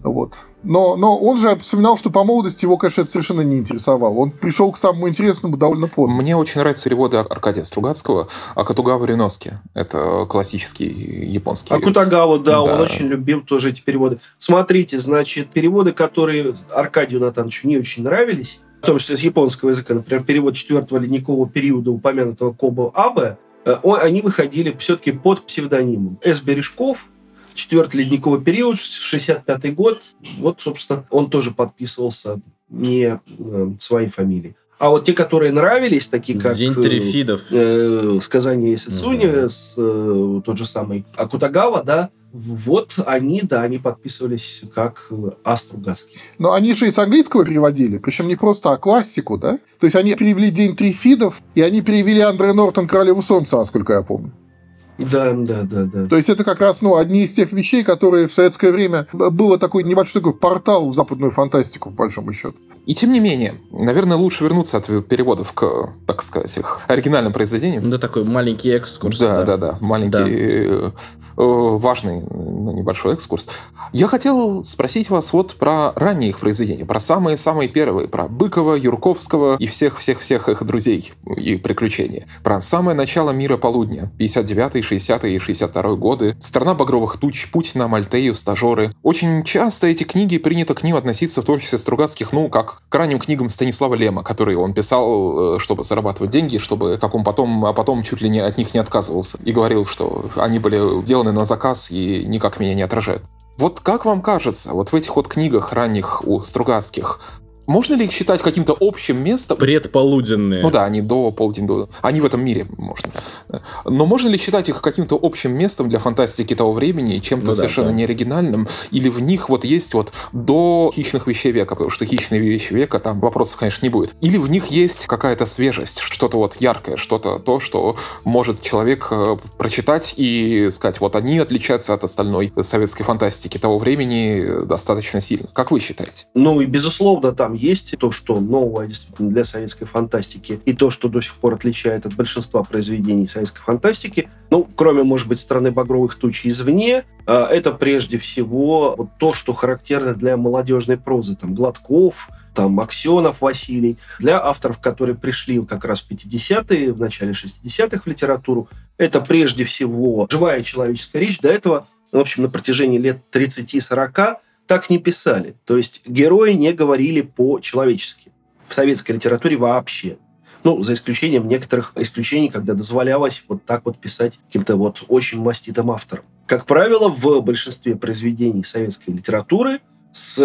Вот. Но, но он же вспоминал, что по молодости его, конечно, это совершенно не интересовало. Он пришел к самому интересному довольно поздно.
Мне очень нравятся переводы Аркадия Стругацкого о Катугава Риноски. Это классический японский.
А Кутагава, да, да, он очень любил тоже эти переводы. Смотрите, значит, переводы, которые Аркадию Натановичу не очень нравились, в том числе с японского языка, например, перевод четвертого ледникового периода упомянутого Кобо Абе, э, они выходили все-таки под псевдонимом. С. Бережков, четвертый ледниковый период, 65 год. Вот, собственно, он тоже подписывался не э, своей фамилией. А вот те, которые нравились, такие как...
День Трифидов.
Э, сказание Сицуни, угу. с, э, тот же самый Акутагава, да, вот они, да, они подписывались как Астругацкий.
Но они же из английского переводили, причем не просто, а классику, да? То есть они перевели День Трифидов, и они перевели Андре Нортон Королеву Солнца, насколько я помню.
Да, да, да, да.
То есть это как раз ну, одни из тех вещей, которые в советское время было такой небольшой такой портал в западную фантастику, по большому счету.
И тем не менее, наверное, лучше вернуться от переводов к, так сказать, их оригинальным произведениям.
Да, такой маленький экскурс.
Да, да, да, да маленький да. Э, Э, важный небольшой экскурс. Я хотел спросить вас вот про ранние их произведения, про самые-самые первые, про Быкова, Юрковского и всех-всех-всех их друзей и приключения. Про самое начало мира полудня, 59-й, 60-й и 62 годы, «Страна багровых туч», «Путь на Мальтею», «Стажеры». Очень часто эти книги принято к ним относиться в творчестве Стругацких, ну, как к ранним книгам Станислава Лема, которые он писал, э, чтобы зарабатывать деньги, чтобы как он потом, а потом чуть ли не от них не отказывался. И говорил, что они были сделаны на заказ и никак меня не отражают. Вот как вам кажется, вот в этих вот книгах ранних у Стругацких, можно ли их считать каким-то общим местом?
Предполуденные.
Ну да, они до полдень, до... они в этом мире, можно. Но можно ли считать их каким-то общим местом для фантастики того времени, чем-то ну, совершенно да, да. неоригинальным? Или в них вот есть вот до хищных вещей века, потому что хищные вещи века, там вопросов, конечно, не будет. Или в них есть какая-то свежесть, что-то вот яркое, что-то то, что может человек э, прочитать и сказать, вот они отличаются от остальной советской фантастики того времени достаточно сильно. Как вы считаете?
Ну и безусловно, там есть то, что новое действительно для советской фантастики, и то, что до сих пор отличает от большинства произведений советской фантастики, ну, кроме, может быть, страны багровых туч извне, а, это прежде всего вот то, что характерно для молодежной прозы. Там Гладков, там Аксенов Василий. Для авторов, которые пришли как раз в 50-е, в начале 60-х в литературу, это прежде всего живая человеческая речь. До этого, в общем, на протяжении лет 30-40 так не писали. То есть герои не говорили по-человечески. В советской литературе вообще. Ну, за исключением некоторых исключений, когда дозволялось вот так вот писать каким-то вот очень маститым автором. Как правило, в большинстве произведений советской литературы с,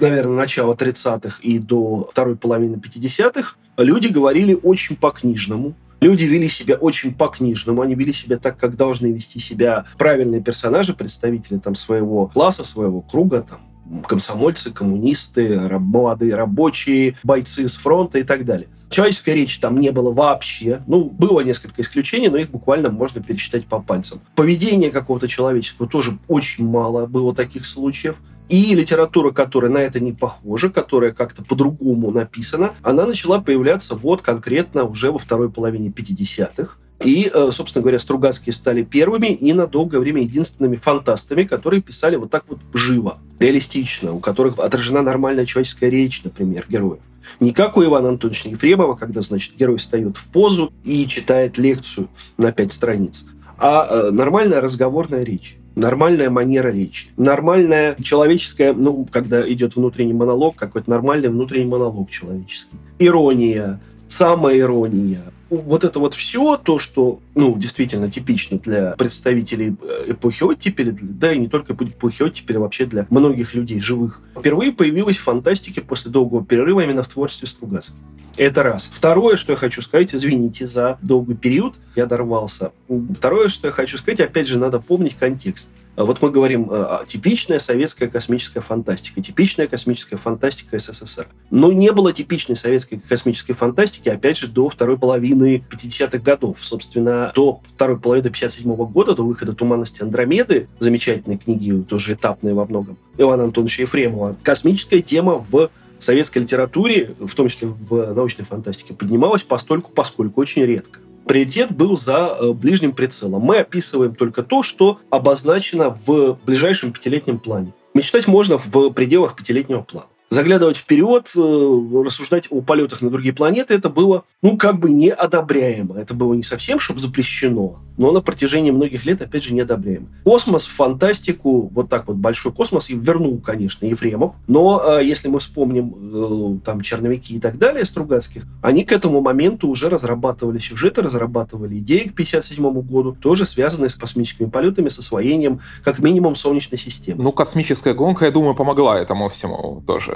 наверное, начала 30-х и до второй половины 50-х люди говорили очень по-книжному, Люди вели себя очень по-книжному, они вели себя так, как должны вести себя правильные персонажи, представители там своего класса, своего круга, там, комсомольцы, коммунисты, молодые рабочие, бойцы с фронта и так далее. Человеческой речи там не было вообще. Ну, было несколько исключений, но их буквально можно пересчитать по пальцам. Поведение какого-то человеческого тоже очень мало было таких случаев. И литература, которая на это не похожа, которая как-то по-другому написана, она начала появляться вот конкретно уже во второй половине 50-х. И, э, собственно говоря, Стругацкие стали первыми и на долгое время единственными фантастами, которые писали вот так вот живо, реалистично, у которых отражена нормальная человеческая речь, например, героев. Не как у Ивана Антоновича Ефремова, когда, значит, герой встает в позу и читает лекцию на пять страниц, а э, нормальная разговорная речь нормальная манера речи, нормальная человеческая, ну, когда идет внутренний монолог, какой-то нормальный внутренний монолог человеческий. Ирония, самоирония. Вот это вот все то, что, ну, действительно типично для представителей э, эпохи оттепели, да и не только эпохи оттепели, вообще для многих людей живых. Впервые появилась в фантастике после долгого перерыва именно в творчестве Стругацкого. Это раз. Второе, что я хочу сказать, извините за долгий период, я дорвался. Второе, что я хочу сказать, опять же, надо помнить контекст. Вот мы говорим, типичная советская космическая фантастика, типичная космическая фантастика СССР. Но не было типичной советской космической фантастики, опять же, до второй половины 50-х годов. Собственно, до второй половины 57 -го года, до выхода «Туманности Андромеды», замечательной книги, тоже этапные во многом, Ивана Антоновича Ефремова, космическая тема в советской литературе, в том числе в научной фантастике, поднималась постольку, поскольку очень редко. Приоритет был за э, ближним прицелом. Мы описываем только то, что обозначено в ближайшем пятилетнем плане. Мечтать можно в пределах пятилетнего плана заглядывать вперед, э, рассуждать о полетах на другие планеты, это было, ну, как бы неодобряемо. Это было не совсем, чтобы запрещено, но на протяжении многих лет, опять же, неодобряемо. Космос, фантастику, вот так вот большой космос вернул, конечно, Ефремов, но э, если мы вспомним э, там черновики и так далее Стругацких, они к этому моменту уже разрабатывали сюжеты, разрабатывали идеи к 57 году, тоже связанные с космическими полетами, с освоением как минимум Солнечной системы.
Ну, космическая гонка, я думаю, помогла этому всему тоже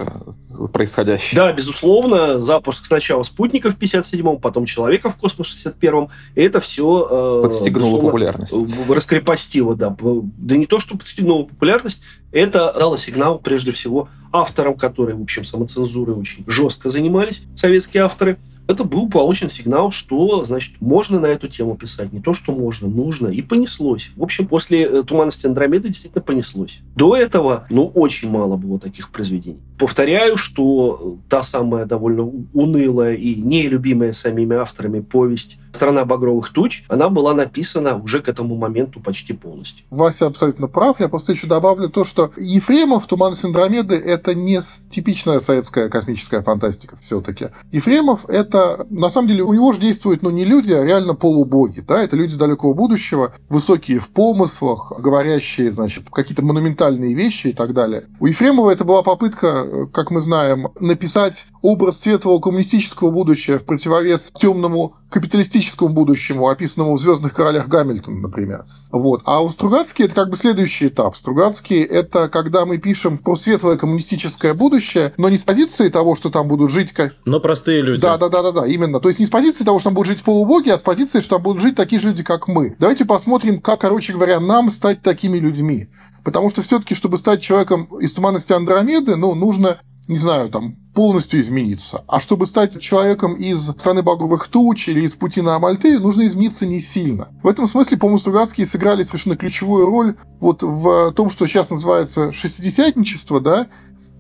происходящее.
Да, безусловно, запуск сначала спутника в 57-м, потом человека в космос в 61-м, и это все...
Э, подстегнуло популярность.
Раскрепостило, да. Да не то, что подстегнуло популярность, это дало сигнал, прежде всего, авторам, которые, в общем, самоцензурой очень жестко занимались, советские авторы – это был получен сигнал, что, значит, можно на эту тему писать. Не то, что можно, нужно. И понеслось. В общем, после э, «Туманности Андромеды» действительно понеслось. До этого, ну, очень мало было таких произведений. Повторяю, что та самая довольно унылая и нелюбимая самими авторами повесть «Страна багровых туч», она была написана уже к этому моменту почти полностью.
Вася абсолютно прав. Я просто еще добавлю то, что Ефремов «Туманность Андромеды» — это не типичная советская космическая фантастика все-таки. Ефремов — это, на самом деле, у него же действуют, ну, не люди, а реально полубоги, да, это люди далекого будущего, высокие в помыслах, говорящие, значит, какие-то монументальные вещи и так далее. У Ефремова это была попытка, как мы знаем, написать образ светлого коммунистического будущего в противовес темному капиталистическому будущему, описанному в «Звездных королях» Гамильтона, например. Вот. А у Стругацкий это как бы следующий этап. Стругацкий — это когда мы пишем про светлое коммунистическое будущее, но не с позиции того, что там будут жить... как
Но простые люди.
Да, да, да, да, да, именно. То есть не с позиции того, что там будут жить полубоги, а с позиции, что там будут жить такие же люди, как мы. Давайте посмотрим, как, короче говоря, нам стать такими людьми. Потому что все-таки, чтобы стать человеком из туманности Андромеды, ну, нужно не знаю, там, полностью измениться. А чтобы стать человеком из страны багровых туч или из пути на Амальте, нужно измениться не сильно. В этом смысле, по-моему, Стругацкие сыграли совершенно ключевую роль вот в том, что сейчас называется шестидесятничество, да,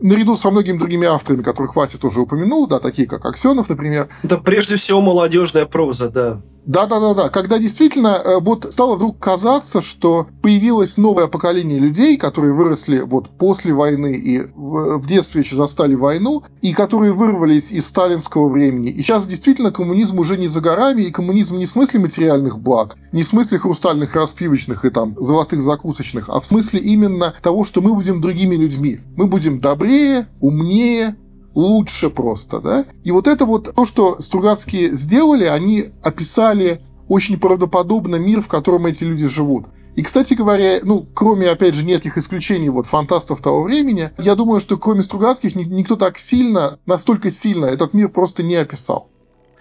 наряду со многими другими авторами, которых Вася тоже упомянул, да, такие как Аксенов, например.
Да, прежде всего, молодежная проза, да.
Да-да-да-да, когда действительно э, вот стало вдруг казаться, что появилось новое поколение людей, которые выросли вот после войны и в детстве еще застали войну, и которые вырвались из сталинского времени. И сейчас действительно коммунизм уже не за горами, и коммунизм не в смысле материальных благ, не в смысле хрустальных распивочных и там золотых закусочных, а в смысле именно того, что мы будем другими людьми. Мы будем добрее, умнее, лучше просто, да? И вот это вот то, что Стругацкие сделали, они описали очень правдоподобно мир, в котором эти люди живут. И, кстати говоря, ну, кроме, опять же, нескольких исключений вот фантастов того времени, я думаю, что кроме Стругацких никто так сильно, настолько сильно этот мир просто не описал.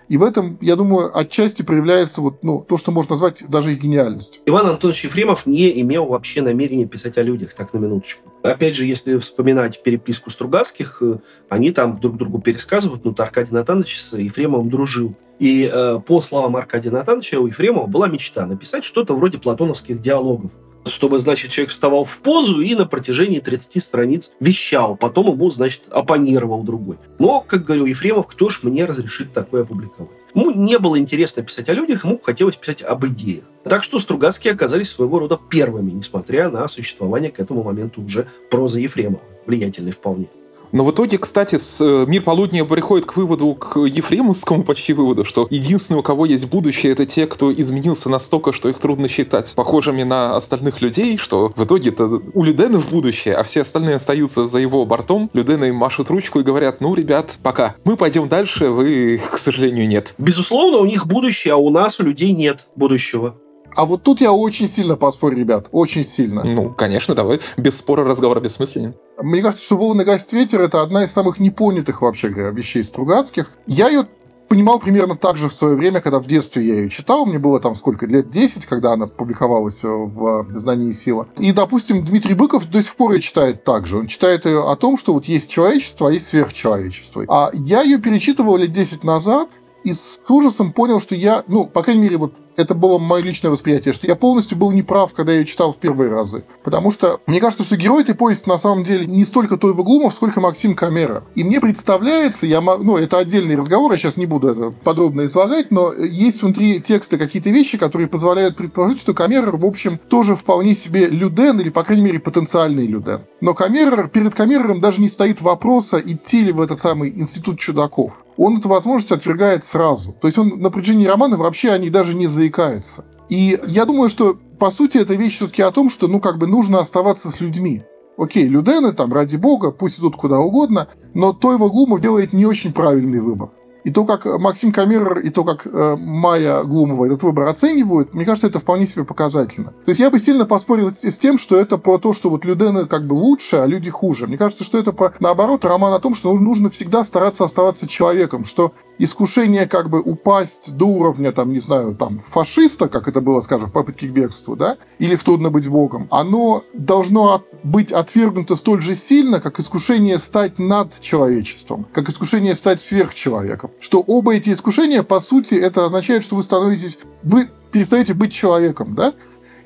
И в этом, я думаю, отчасти проявляется вот, ну, то, что можно назвать даже их гениальностью.
Иван Антонович Ефремов не имел вообще намерения писать о людях, так на минуточку. Опять же, если вспоминать переписку Стругацких, э, они там друг другу пересказывают, ну, Аркадий Натанович с Ефремовым дружил. И э, по словам Аркадия Натановича, у Ефремова была мечта написать что-то вроде платоновских диалогов чтобы, значит, человек вставал в позу и на протяжении 30 страниц вещал. Потом ему, значит, оппонировал другой. Но, как говорил Ефремов, кто ж мне разрешит такое опубликовать? Ему не было интересно писать о людях, ему хотелось писать об идеях. Так что Стругацкие оказались своего рода первыми, несмотря на существование к этому моменту уже прозы Ефремова, влиятельной вполне.
Но в итоге, кстати, с, э, мир полудня приходит к выводу, к Ефремовскому почти выводу, что единственные, у кого есть будущее, это те, кто изменился настолько, что их трудно считать похожими на остальных людей, что в итоге это у Людена в будущее, а все остальные остаются за его бортом. Людена им машут ручку и говорят, ну, ребят, пока. Мы пойдем дальше, вы, к сожалению, нет.
Безусловно, у них будущее, а у нас, у людей, нет будущего.
А вот тут я очень сильно поспорю, ребят, очень сильно.
Ну, конечно, давай. Без спора разговор бессмысленен.
Мне кажется, что «Волны гасит ветер» — это одна из самых непонятых, вообще говоря, вещей Стругацких. Я ее понимал примерно так же в свое время, когда в детстве я ее читал. Мне было там сколько, лет 10, когда она публиковалась в «Знании и сила». И, допустим, Дмитрий Быков до сих пор ее читает так же. Он читает ее о том, что вот есть человечество, а есть сверхчеловечество. А я ее перечитывал лет 10 назад, и с ужасом понял, что я, ну, по крайней мере, вот это было мое личное восприятие, что я полностью был неправ, когда я ее читал в первые разы. Потому что мне кажется, что герой этой повести на самом деле не столько Тойва Глумов, сколько Максим Камера. И мне представляется, я, ну, это отдельный разговор, я сейчас не буду это подробно излагать, но есть внутри текста какие-то вещи, которые позволяют предположить, что Камера, в общем, тоже вполне себе Люден, или, по крайней мере, потенциальный Люден. Но Камера, перед Камерером даже не стоит вопроса, идти ли в этот самый институт чудаков он эту возможность отвергает сразу. То есть он на протяжении романа вообще о ней даже не заикается. И я думаю, что по сути эта вещь все-таки о том, что ну как бы нужно оставаться с людьми. Окей, Людены там, ради бога, пусть идут куда угодно, но Тойва Глумов делает не очень правильный выбор. И то, как Максим Камерер, и то, как э, Майя Глумова этот выбор оценивают, мне кажется, это вполне себе показательно. То есть я бы сильно поспорил с, с тем, что это про то, что вот Людены как бы лучше, а люди хуже. Мне кажется, что это про, наоборот, роман о том, что нужно всегда стараться оставаться человеком, что искушение как бы упасть до уровня, там, не знаю, там, фашиста, как это было, скажем, в попытке к бегству, да, или в трудно быть богом, оно должно от, быть отвергнуто столь же сильно, как искушение стать над человечеством, как искушение стать сверхчеловеком что оба эти искушения, по сути, это означает, что вы становитесь, вы перестаете быть человеком, да?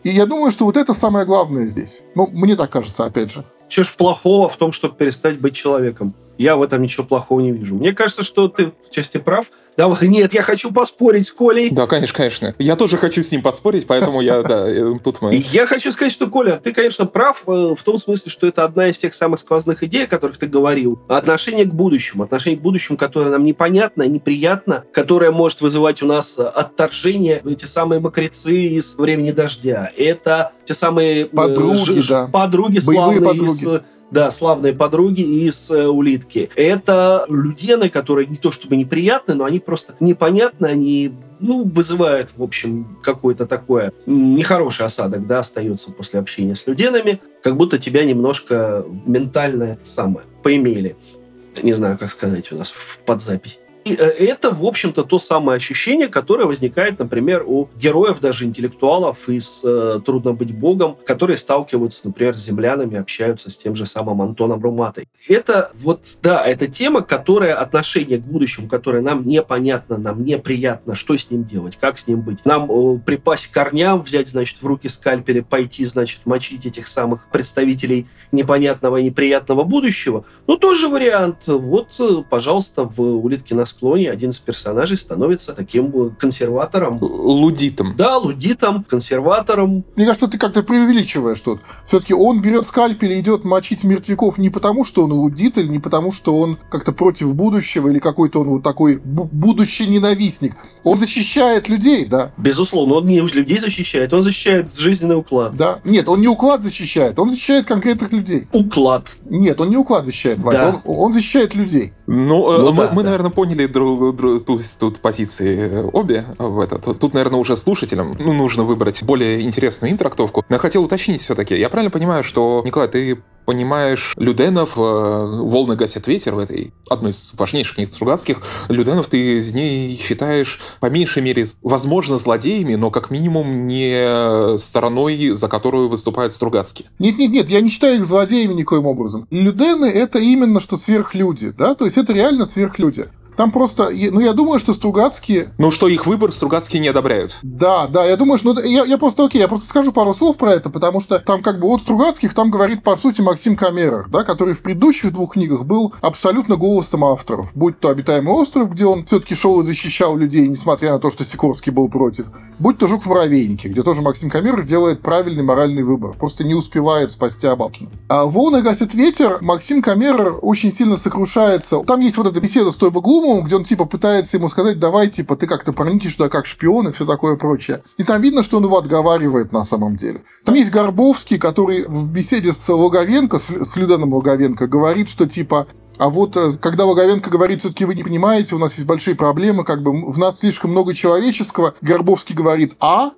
И я думаю, что вот это самое главное здесь. Ну, мне так кажется, опять же.
Чего ж плохого в том, чтобы перестать быть человеком? Я в этом ничего плохого не вижу. Мне кажется, что ты в части прав, Давай, нет, я хочу поспорить с Колей.
Да, конечно, конечно. Я тоже хочу с ним поспорить, поэтому я, да, [laughs] э, тут мы...
Я хочу сказать, что, Коля, ты, конечно, прав э, в том смысле, что это одна из тех самых сквозных идей, о которых ты говорил. Отношение к будущему. Отношение к будущему, которое нам непонятно, неприятно, которое может вызывать у нас отторжение. Эти самые мокрецы из «Времени дождя». Это те самые... Э,
подруги, ж, да.
Подруги Боевые славные подруги. из да, славные подруги из э, улитки. Это людены, которые не то чтобы неприятны, но они просто непонятны, они ну, вызывают, в общем, какой-то такое нехороший осадок, да, остается после общения с люденами, как будто тебя немножко ментально это самое поимели. Не знаю, как сказать у нас под запись. И э, это, в общем-то, то самое ощущение, которое возникает, например, у героев, даже интеллектуалов из э, «Трудно быть богом», которые сталкиваются, например, с землянами, общаются с тем же самым Антоном Руматой. Это вот, да, это тема, которая отношение к будущему, которое нам непонятно, нам неприятно, что с ним делать, как с ним быть. Нам э, припасть корням, взять, значит, в руки скальпели, пойти, значит, мочить этих самых представителей непонятного и неприятного будущего. Ну, тоже вариант. Вот, э, пожалуйста, в «Улитке на склоне» один из персонажей становится таким э, консерватором.
Лудитом.
Да, лудитом, консерватором.
Мне кажется, ты как-то преувеличиваешь тут. Все-таки он берет скальпель и идет мочить мертвяков не потому, что он лудит, или не потому, что он как-то против будущего, или какой-то он вот такой будущий ненавистник. Он защищает людей, да.
Безусловно, он не людей защищает, он защищает жизненный уклад.
Да. Нет, он не уклад защищает, он защищает конкретных людей людей.
Уклад.
Нет, он не уклад защищает, Вася, да. он, он защищает людей.
Ну, э, ну мы, да, мы да. наверное, поняли друг, друг, тут, тут позиции э, обе в это. Тут, наверное, уже слушателям ну, нужно выбрать более интересную интрактовку. Но я хотел уточнить все-таки. Я правильно понимаю, что, Николай, ты понимаешь Люденов, э, «Волны гасят ветер» в этой одной из важнейших книг Стругацких, Люденов ты из ней считаешь по меньшей мере, возможно, злодеями, но как минимум не стороной, за которую выступает Стругацкий.
Нет-нет-нет, я не считаю их злодеями никоим образом. Людены — это именно что сверхлюди, да, то есть это реально сверхлюди. Там просто, ну, я думаю, что Стругацкие...
Ну, что их выбор Стругацкие не одобряют.
Да, да, я думаю, что... Ну, я, я просто, окей, я просто скажу пару слов про это, потому что там как бы от Стругацких там говорит, по сути, Максим Камерер, да, который в предыдущих двух книгах был абсолютно голосом авторов. Будь то «Обитаемый остров», где он все-таки шел и защищал людей, несмотря на то, что Сикорский был против. Будь то «Жук в муравейнике», где тоже Максим Камерер делает правильный моральный выбор. Просто не успевает спасти Абалкина. А «Волны гасит ветер» Максим Камерер очень сильно сокрушается. Там есть вот эта беседа с той в углу, Глумовым, где он типа пытается ему сказать, давай, типа, ты как-то проникнешь туда как шпион и все такое прочее. И там видно, что он его отговаривает на самом деле. Там есть Горбовский, который в беседе с Логовенко, с Люденом Логовенко, говорит, что типа а вот э, когда Логовенко говорит, все-таки вы не понимаете, у нас есть большие проблемы, как бы в нас слишком много человеческого, Горбовский говорит, а?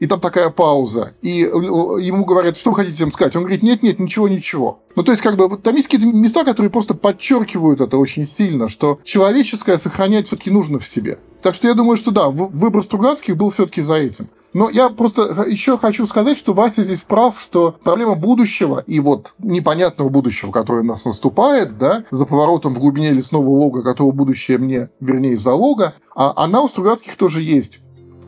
И там такая пауза, и ему говорят, что хотите им сказать? Он говорит, нет-нет, ничего-ничего. Ну, то есть, как бы, вот там есть какие-то места, которые просто подчеркивают это очень сильно, что человеческое сохранять все-таки нужно в себе. Так что я думаю, что да, выбор Стругацких был все-таки за этим. Но я просто еще хочу сказать, что Вася здесь прав, что проблема будущего и вот непонятного будущего, которое у нас наступает, да, за поворотом в глубине лесного лога, которого будущее мне, вернее, залога, а она у Стругацких тоже есть.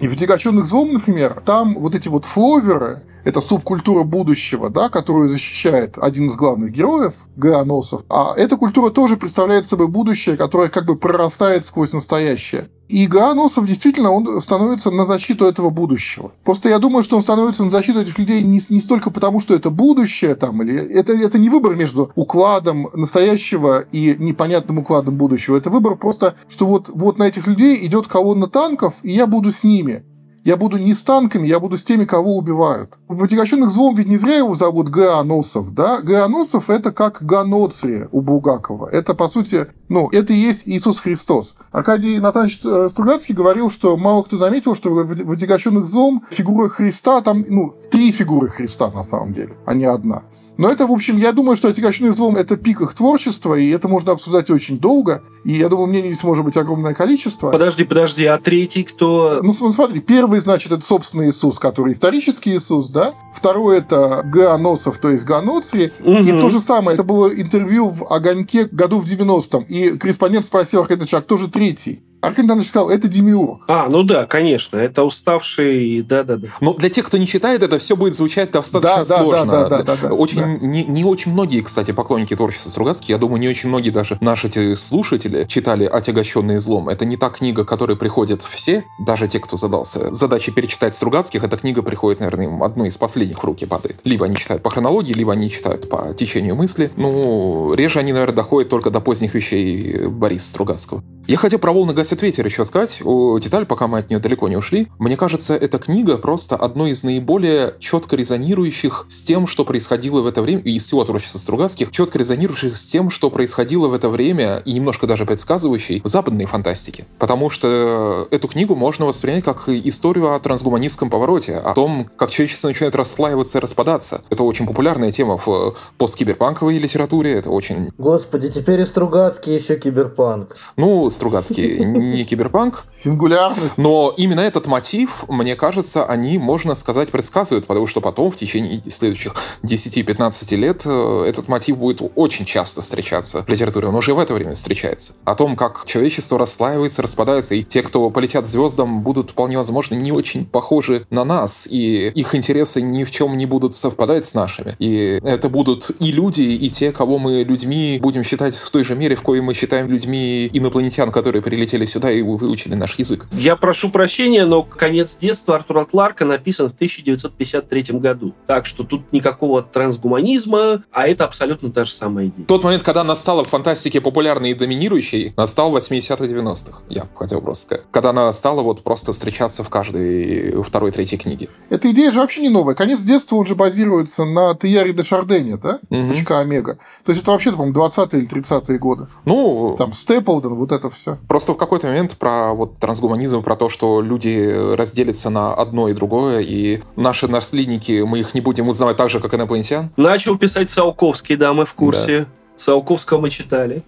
И в «Тягаченных злом», например, там вот эти вот фловеры, это субкультура будущего, да, которую защищает один из главных героев, Гаоносов. А эта культура тоже представляет собой будущее, которое как бы прорастает сквозь настоящее. И Гаоносов действительно он становится на защиту этого будущего. Просто я думаю, что он становится на защиту этих людей не, не столько потому, что это будущее там, или это, это не выбор между укладом настоящего и непонятным укладом будущего. Это выбор просто, что вот, вот на этих людей идет колонна танков, и я буду с ними. Я буду не с танками, я буду с теми, кого убивают. В «Отягощенных злом» ведь не зря его зовут Гаоносов, да? Гаоносов – это как Ганоцри у Булгакова. Это, по сути, ну, это и есть Иисус Христос. Аркадий Натанович э, Стругацкий говорил, что мало кто заметил, что в «Отягощенных злом» фигура Христа, там, ну, три фигуры Христа на самом деле, а не одна. Но это, в общем, я думаю, что «Отягощенный злом» — это пик их творчества, и это можно обсуждать очень долго. И я думаю, мнений здесь может быть огромное количество.
Подожди, подожди, а третий кто?
Ну, смотри, первый, значит, это, собственно, Иисус, который исторический Иисус, да? Второй — это Гаоносов, то есть Ганоцри. Угу. И то же самое, это было интервью в «Огоньке» году в 90-м. И корреспондент спросил Аркадьевича, а кто же третий? Аркадий Иванович сказал, это демиург.
А, ну да, конечно, это уставший, да-да-да.
Но для тех, кто не читает, это все будет звучать достаточно да, сложно. Да, да, да, да, да, очень, да. Не, не очень многие, кстати, поклонники творчества Стругацких, я думаю, не очень многие даже наши эти слушатели читали «Отягощенные злом». Это не та книга, к которой приходят все, даже те, кто задался задачей перечитать Стругацких, эта книга приходит, наверное, им одной из последних в руки падает. Либо они читают по хронологии, либо они читают по течению мысли. Ну, реже они, наверное, доходят только до поздних вещей Бориса Стругацкого. Я хотел про «Волны гасят ветер» еще сказать, деталь, пока мы от нее далеко не ушли. Мне кажется, эта книга просто одной из наиболее четко резонирующих с тем, что происходило в это время, и из всего творчества Стругацких, четко резонирующих с тем, что происходило в это время, и немножко даже предсказывающей в западной фантастике. Потому что эту книгу можно воспринять как историю о трансгуманистском повороте, о том, как человечество начинает расслаиваться и распадаться. Это очень популярная тема в посткиберпанковой литературе, это очень...
Господи, теперь и Стругацкий еще киберпанк.
Ну, Стругацкий не киберпанк.
Сингулярность.
Но именно этот мотив, мне кажется, они, можно сказать, предсказывают, потому что потом, в течение следующих 10-15 лет, э, этот мотив будет очень часто встречаться в литературе. Он уже в это время встречается. О том, как человечество расслаивается, распадается, и те, кто полетят звездам, будут вполне возможно не очень похожи на нас, и их интересы ни в чем не будут совпадать с нашими. И это будут и люди, и те, кого мы людьми будем считать в той же мере, в коей мы считаем людьми инопланетян англичан, которые прилетели сюда и выучили наш язык.
Я прошу прощения, но «Конец детства» Артура Кларка написан в 1953 году. Так что тут никакого трансгуманизма, а это абсолютно та же самая идея.
Тот момент, когда она стала в фантастике популярной и доминирующей, настал в 80-х 90-х, я хотел просто сказать. Когда она стала вот просто встречаться в каждой второй, третьей книге.
Эта идея же вообще не новая. «Конец детства» он же базируется на Тияре де Шардене, да? Угу. Точка Омега. То есть это вообще, по-моему, 20-е или 30-е годы.
Ну...
Там Степлден, вот это все.
Просто в какой-то момент про вот трансгуманизм, про то, что люди разделятся на одно и другое, и наши наследники, мы их не будем узнавать так же, как инопланетян.
Начал писать Сауковский, да, мы в курсе. Да. Сауковского мы читали.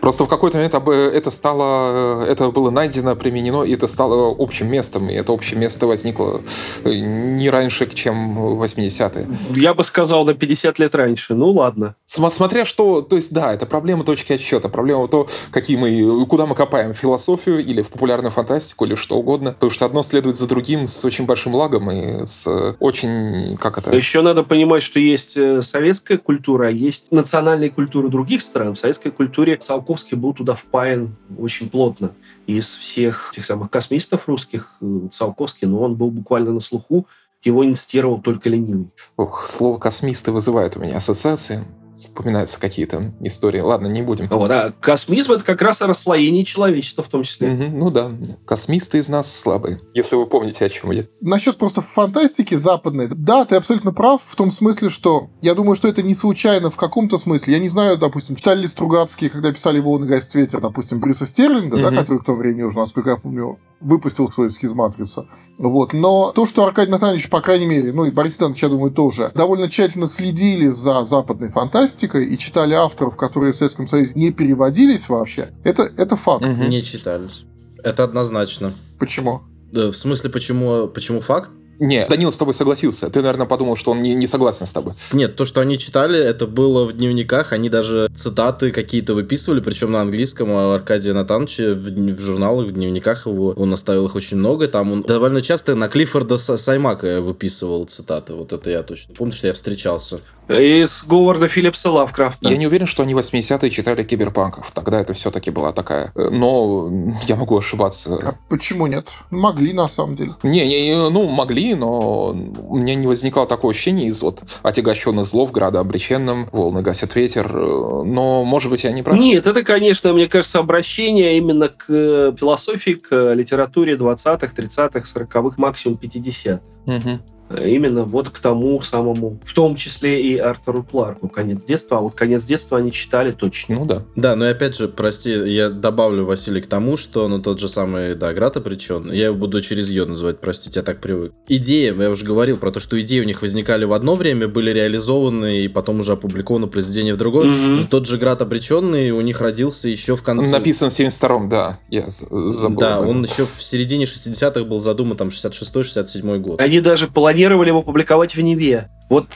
Просто в какой-то момент это стало, это было найдено, применено, и это стало общим местом. И это общее место возникло э, не раньше, чем 80-е.
Я бы сказал, на 50 лет раньше. Ну, ладно.
Смотря что, то есть, да, это проблема точки отсчета. Проблема то, какие мы, куда мы копаем, в философию или в популярную фантастику или что угодно. Потому что одно следует за другим с очень большим лагом и с очень, как это...
Еще надо понимать, что есть э, советская культура, а есть национальные культуры других стран. В советской культуре Циолковский был туда впаян очень плотно. Из всех тех самых космистов русских э, Циолковский, но он был буквально на слуху, его инстировал только ленивый.
Ох, слово «космисты» вызывает у меня ассоциации. Вспоминаются какие-то истории. Ладно, не будем.
Вот, а космизм — это как раз о расслоении человечества в том числе.
Угу, ну да, космисты из нас слабые, если вы помните, о чем я.
Насчет просто фантастики западной, да, ты абсолютно прав в том смысле, что я думаю, что это не случайно в каком-то смысле. Я не знаю, допустим, читали ли Стругацкие, когда писали «Волны гасит ветер», допустим, Бриса Стерлинга, угу. да, который в то время уже, насколько я помню, выпустил свой эскиз-матрицу. Вот. Но то, что Аркадий Натанович, по крайней мере, ну и Борис Иванович, я думаю, тоже, довольно тщательно следили за западной фантастикой и читали авторов, которые в Советском Союзе не переводились вообще, это, это факт.
Угу. Не читались. Это однозначно.
Почему?
В смысле, почему, почему факт?
Не, Данил с тобой согласился. Ты, наверное, подумал, что он не, не согласен с тобой.
Нет, то, что они читали, это было в дневниках. Они даже цитаты какие-то выписывали, причем на английском. А Аркадия Натановича в, в журналах, в дневниках его, он оставил их очень много. Там он довольно часто на Клиффорда Саймака выписывал цитаты. Вот это я точно помню, что я встречался.
Из Говарда Филлипса Лавкрафта.
Я не уверен, что они 80-е читали киберпанков. Тогда это все-таки была такая... Э, но я могу ошибаться.
А почему нет? Могли, на самом деле.
Не, не ну, могли, но у меня не возникало такое ощущение из вот отягощенных злов, града обреченным, волны гасят ветер. Э, но, может быть, я не прав.
Нет, это, конечно, мне кажется, обращение именно к э, философии, к литературе 20-х, 30-х, 40-х, максимум 50-х. Угу именно вот к тому самому, в том числе и Артуру Кларку «Конец детства». А вот «Конец детства» они читали точно.
Ну да.
Да, но и опять же, прости, я добавлю, Василий, к тому, что ну, тот же самый, да, Град обречен, я его буду через ее называть, простите, я так привык. Идея, я уже говорил про то, что идеи у них возникали в одно время, были реализованы и потом уже опубликованы произведения в другое. Угу. Тот же Град обреченный у них родился еще в конце...
Написан в 72-м, да, я забыл.
Да, он еще в середине 60-х был задуман, там, 66-67 год.
Они даже планировали планировали его публиковать в Неве. Вот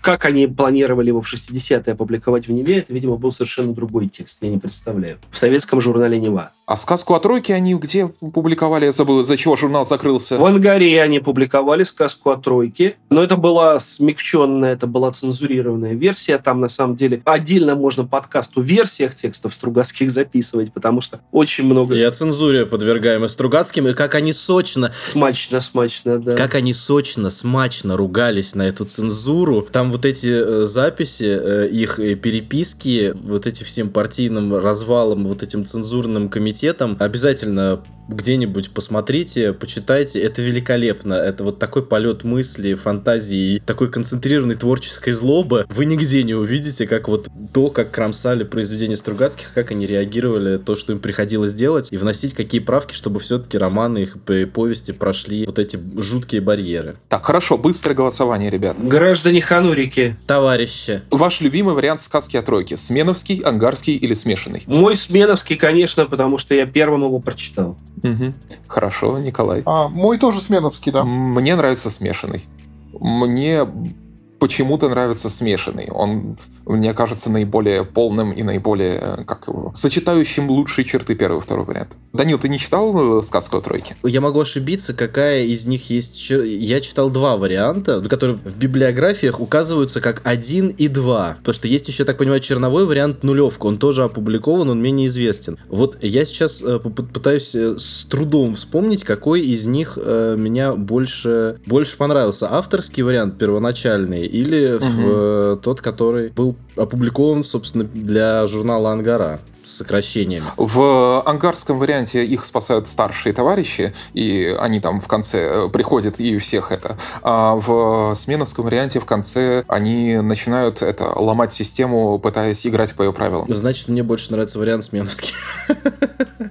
как они планировали его в 60-е опубликовать в Неве, это, видимо, был совершенно другой текст, я не представляю. В советском журнале «Нева».
А сказку о тройке они где публиковали? Я забыл, из-за чего журнал закрылся.
В Ангаре они публиковали сказку о тройке, но это была смягченная, это была цензурированная версия. Там, на самом деле, отдельно можно подкаст о версиях текстов Стругацких записывать, потому что очень много...
О цензуре подвергаемой Стругацким, и как они сочно...
Смачно, смачно, да.
Как они сочно, смачно ругались на эту цензуру. Там вот эти э, записи, э, их э, переписки, вот эти всем партийным развалом, вот этим цензурным комитетом обязательно где-нибудь посмотрите, почитайте. Это великолепно. Это вот такой полет мысли, фантазии, такой концентрированной творческой злобы. Вы нигде не увидите, как вот то, как кромсали произведения Стругацких, как они реагировали, то, что им приходилось делать, и вносить какие правки, чтобы все-таки романы их повести прошли вот эти жуткие барьеры.
Так, хорошо, быстрое голосование, ребят.
Граждане Ханурики.
Товарищи.
Ваш любимый вариант сказки о тройке? Сменовский, ангарский или смешанный?
Мой Сменовский, конечно, потому что я первым его прочитал.
Угу. Хорошо, Николай.
А, мой тоже сменовский, да.
Мне нравится смешанный. Мне почему-то нравится смешанный. Он мне кажется, наиболее полным и наиболее, э, как его, сочетающим лучшие черты первого и второго варианта. Данил, ты не читал э, сказку о тройке?
Я могу ошибиться, какая из них есть... Я читал два варианта, которые в библиографиях указываются как один и два. Потому что есть еще, так понимаю, черновой вариант нулевка. Он тоже опубликован, он менее известен. Вот я сейчас э, пытаюсь с трудом вспомнить, какой из них меня больше, больше понравился. Авторский вариант первоначальный или угу. в, тот, который был опубликован, собственно, для журнала «Ангара» с сокращениями.
В ангарском варианте их спасают старшие товарищи, и они там в конце э, приходят и всех это. А в сменовском варианте в конце они начинают это ломать систему, пытаясь играть по ее правилам.
Значит, мне больше нравится вариант сменовский. [laughs]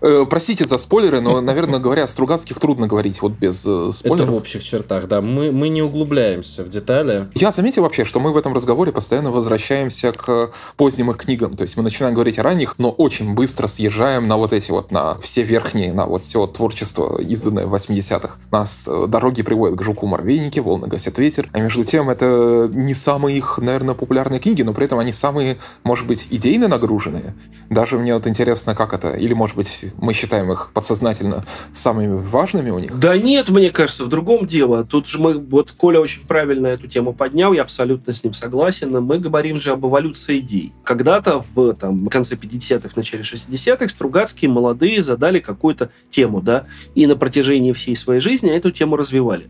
Э, простите за спойлеры, но, наверное, говоря о Стругацких, трудно говорить вот без э, спойлеров.
Это в общих чертах, да. Мы, мы не углубляемся в детали.
Я заметил вообще, что мы в этом разговоре постоянно возвращаемся к поздним их книгам. То есть мы начинаем говорить о ранних, но очень быстро съезжаем на вот эти вот, на все верхние, на вот все творчество, изданное в 80-х. Нас э, дороги приводят к жуку Морвейнике, волны гасят ветер. А между тем, это не самые их, наверное, популярные книги, но при этом они самые, может быть, идейно нагруженные. Даже мне вот интересно, как это, или, может быть, мы считаем их подсознательно самыми важными у них?
Да нет, мне кажется, в другом дело. Тут же мы, вот Коля очень правильно эту тему поднял, я абсолютно с ним согласен. Мы говорим же об эволюции идей. Когда-то в там, конце 50-х, начале 60-х Стругацкие молодые задали какую-то тему, да, и на протяжении всей своей жизни эту тему развивали.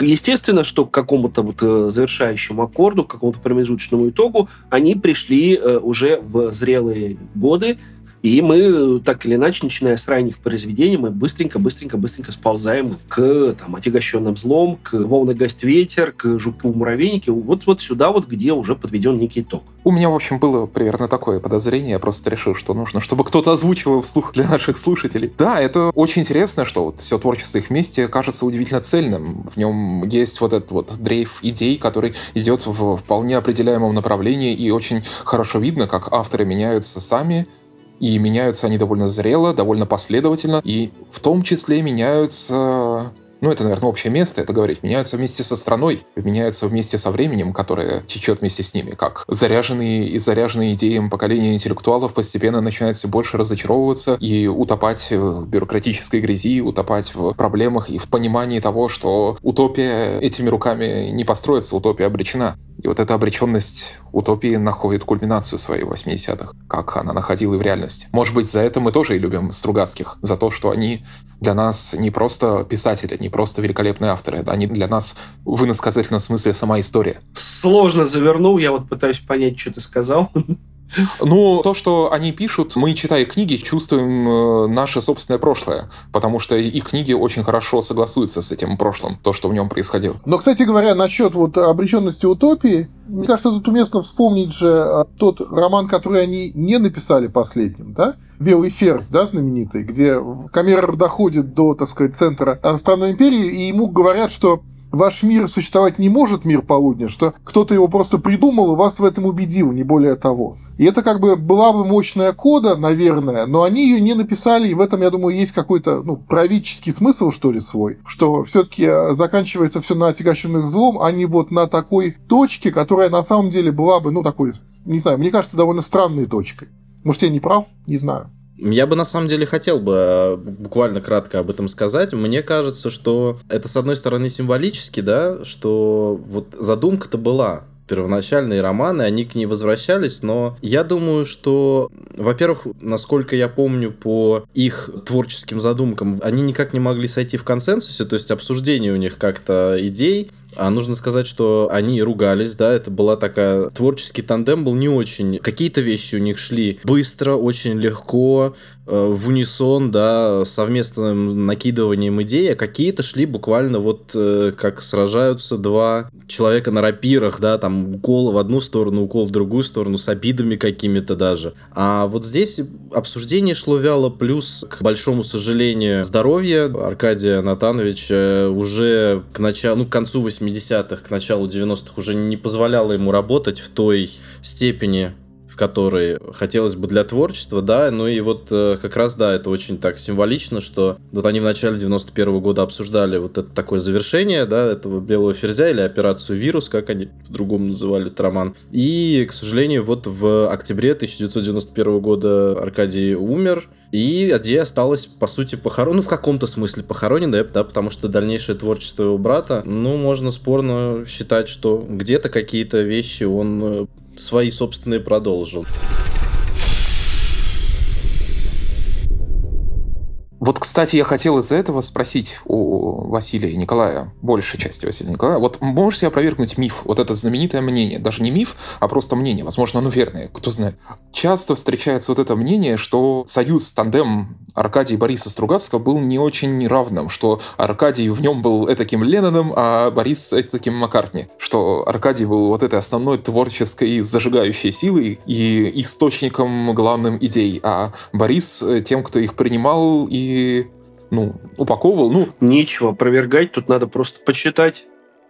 Естественно, что к какому-то вот э, завершающему аккорду, к какому-то промежуточному итогу они пришли э, уже в зрелые годы, и мы, так или иначе, начиная с ранних произведений, мы быстренько-быстренько-быстренько сползаем к там, отягощенным злом, к волны гость ветер, к жуку муравейнике, вот, вот сюда вот, где уже подведен некий итог.
У меня, в общем, было примерно такое подозрение. Я просто решил, что нужно, чтобы кто-то озвучивал вслух для наших слушателей. Да, это очень интересно, что вот все творчество их вместе кажется удивительно цельным. В нем есть вот этот вот дрейф идей, который идет в вполне определяемом направлении, и очень хорошо видно, как авторы меняются сами, и меняются они довольно зрело, довольно последовательно, и в том числе меняются ну, это, наверное, общее место, это говорить, меняются вместе со страной, меняются вместе со временем, которое течет вместе с ними, как заряженные и заряженные идеям поколения интеллектуалов постепенно начинают все больше разочаровываться и утопать в бюрократической грязи, утопать в проблемах и в понимании того, что утопия этими руками не построится, утопия обречена. И вот эта обреченность утопии находит кульминацию своей в 80-х, как она находила и в реальности. Может быть, за это мы тоже и любим Стругацких, за то, что они для нас не просто писатели, не просто великолепные авторы, они для нас в иносказательном смысле сама история.
Сложно завернул, я вот пытаюсь понять, что ты сказал. [laughs]
Ну, то, что они пишут, мы, читая книги, чувствуем э, наше собственное прошлое, потому что их книги очень хорошо согласуются с этим прошлым, то, что в нем происходило.
Но, кстати говоря, насчет вот обреченности утопии, мне кажется, тут уместно вспомнить же э, тот роман, который они не написали последним, да? «Белый ферзь», да, знаменитый, где Камерер доходит до, так сказать, центра Странной империи, и ему говорят, что ваш мир существовать не может, мир полудня, что кто-то его просто придумал и вас в этом убедил, не более того. И это как бы была бы мощная кода, наверное, но они ее не написали, и в этом, я думаю, есть какой-то ну, правительский смысл, что ли, свой, что все-таки э, заканчивается все на отягощенных злом, а не вот на такой точке, которая на самом деле была бы, ну, такой, не знаю, мне кажется, довольно странной точкой. Может, я не прав? Не знаю.
Я бы на самом деле хотел бы э, буквально кратко об этом сказать. Мне кажется, что это с одной стороны символически, да, что вот задумка-то была, первоначальные романы, они к ней возвращались, но я думаю, что, во-первых, насколько я помню по их творческим задумкам, они никак не могли сойти в консенсусе, то есть обсуждение у них как-то идей, а нужно сказать, что они ругались, да, это была такая... Творческий тандем был не очень... Какие-то вещи у них шли быстро, очень легко, в унисон, да, совместным накидыванием идей, а какие-то шли буквально вот э, как сражаются два человека на рапирах, да, там укол в одну сторону, укол в другую сторону, с обидами какими-то даже. А вот здесь обсуждение шло вяло, плюс, к большому сожалению, здоровье Аркадия Натановича уже к началу, ну, к концу 80-х, к началу 90-х уже не позволяло ему работать в той степени, в которой хотелось бы для творчества, да, ну и вот э, как раз, да, это очень так символично, что вот они в начале 91 -го года обсуждали вот это такое завершение, да, этого белого ферзя или операцию «Вирус», как они по-другому называли этот роман. И, к сожалению, вот в октябре 1991 года Аркадий умер, и идея осталась, по сути, похоронена, ну, в каком-то смысле похоронена, да, потому что дальнейшее творчество его брата, ну, можно спорно считать, что где-то какие-то вещи он э, свои собственные продолжил.
Вот, кстати, я хотел из-за этого спросить у Василия и Николая, большей части Василия и Николая, вот можете опровергнуть миф, вот это знаменитое мнение, даже не миф, а просто мнение, возможно, оно верное, кто знает. Часто встречается вот это мнение, что союз, тандем Аркадия и Бориса Стругацкого был не очень равным, что Аркадий в нем был этаким Ленноном, а Борис этаким Маккартни, что Аркадий был вот этой основной творческой зажигающей силой и источником главным идей, а Борис тем, кто их принимал и ну, упаковывал. Ну,
Нечего опровергать, тут надо просто почитать.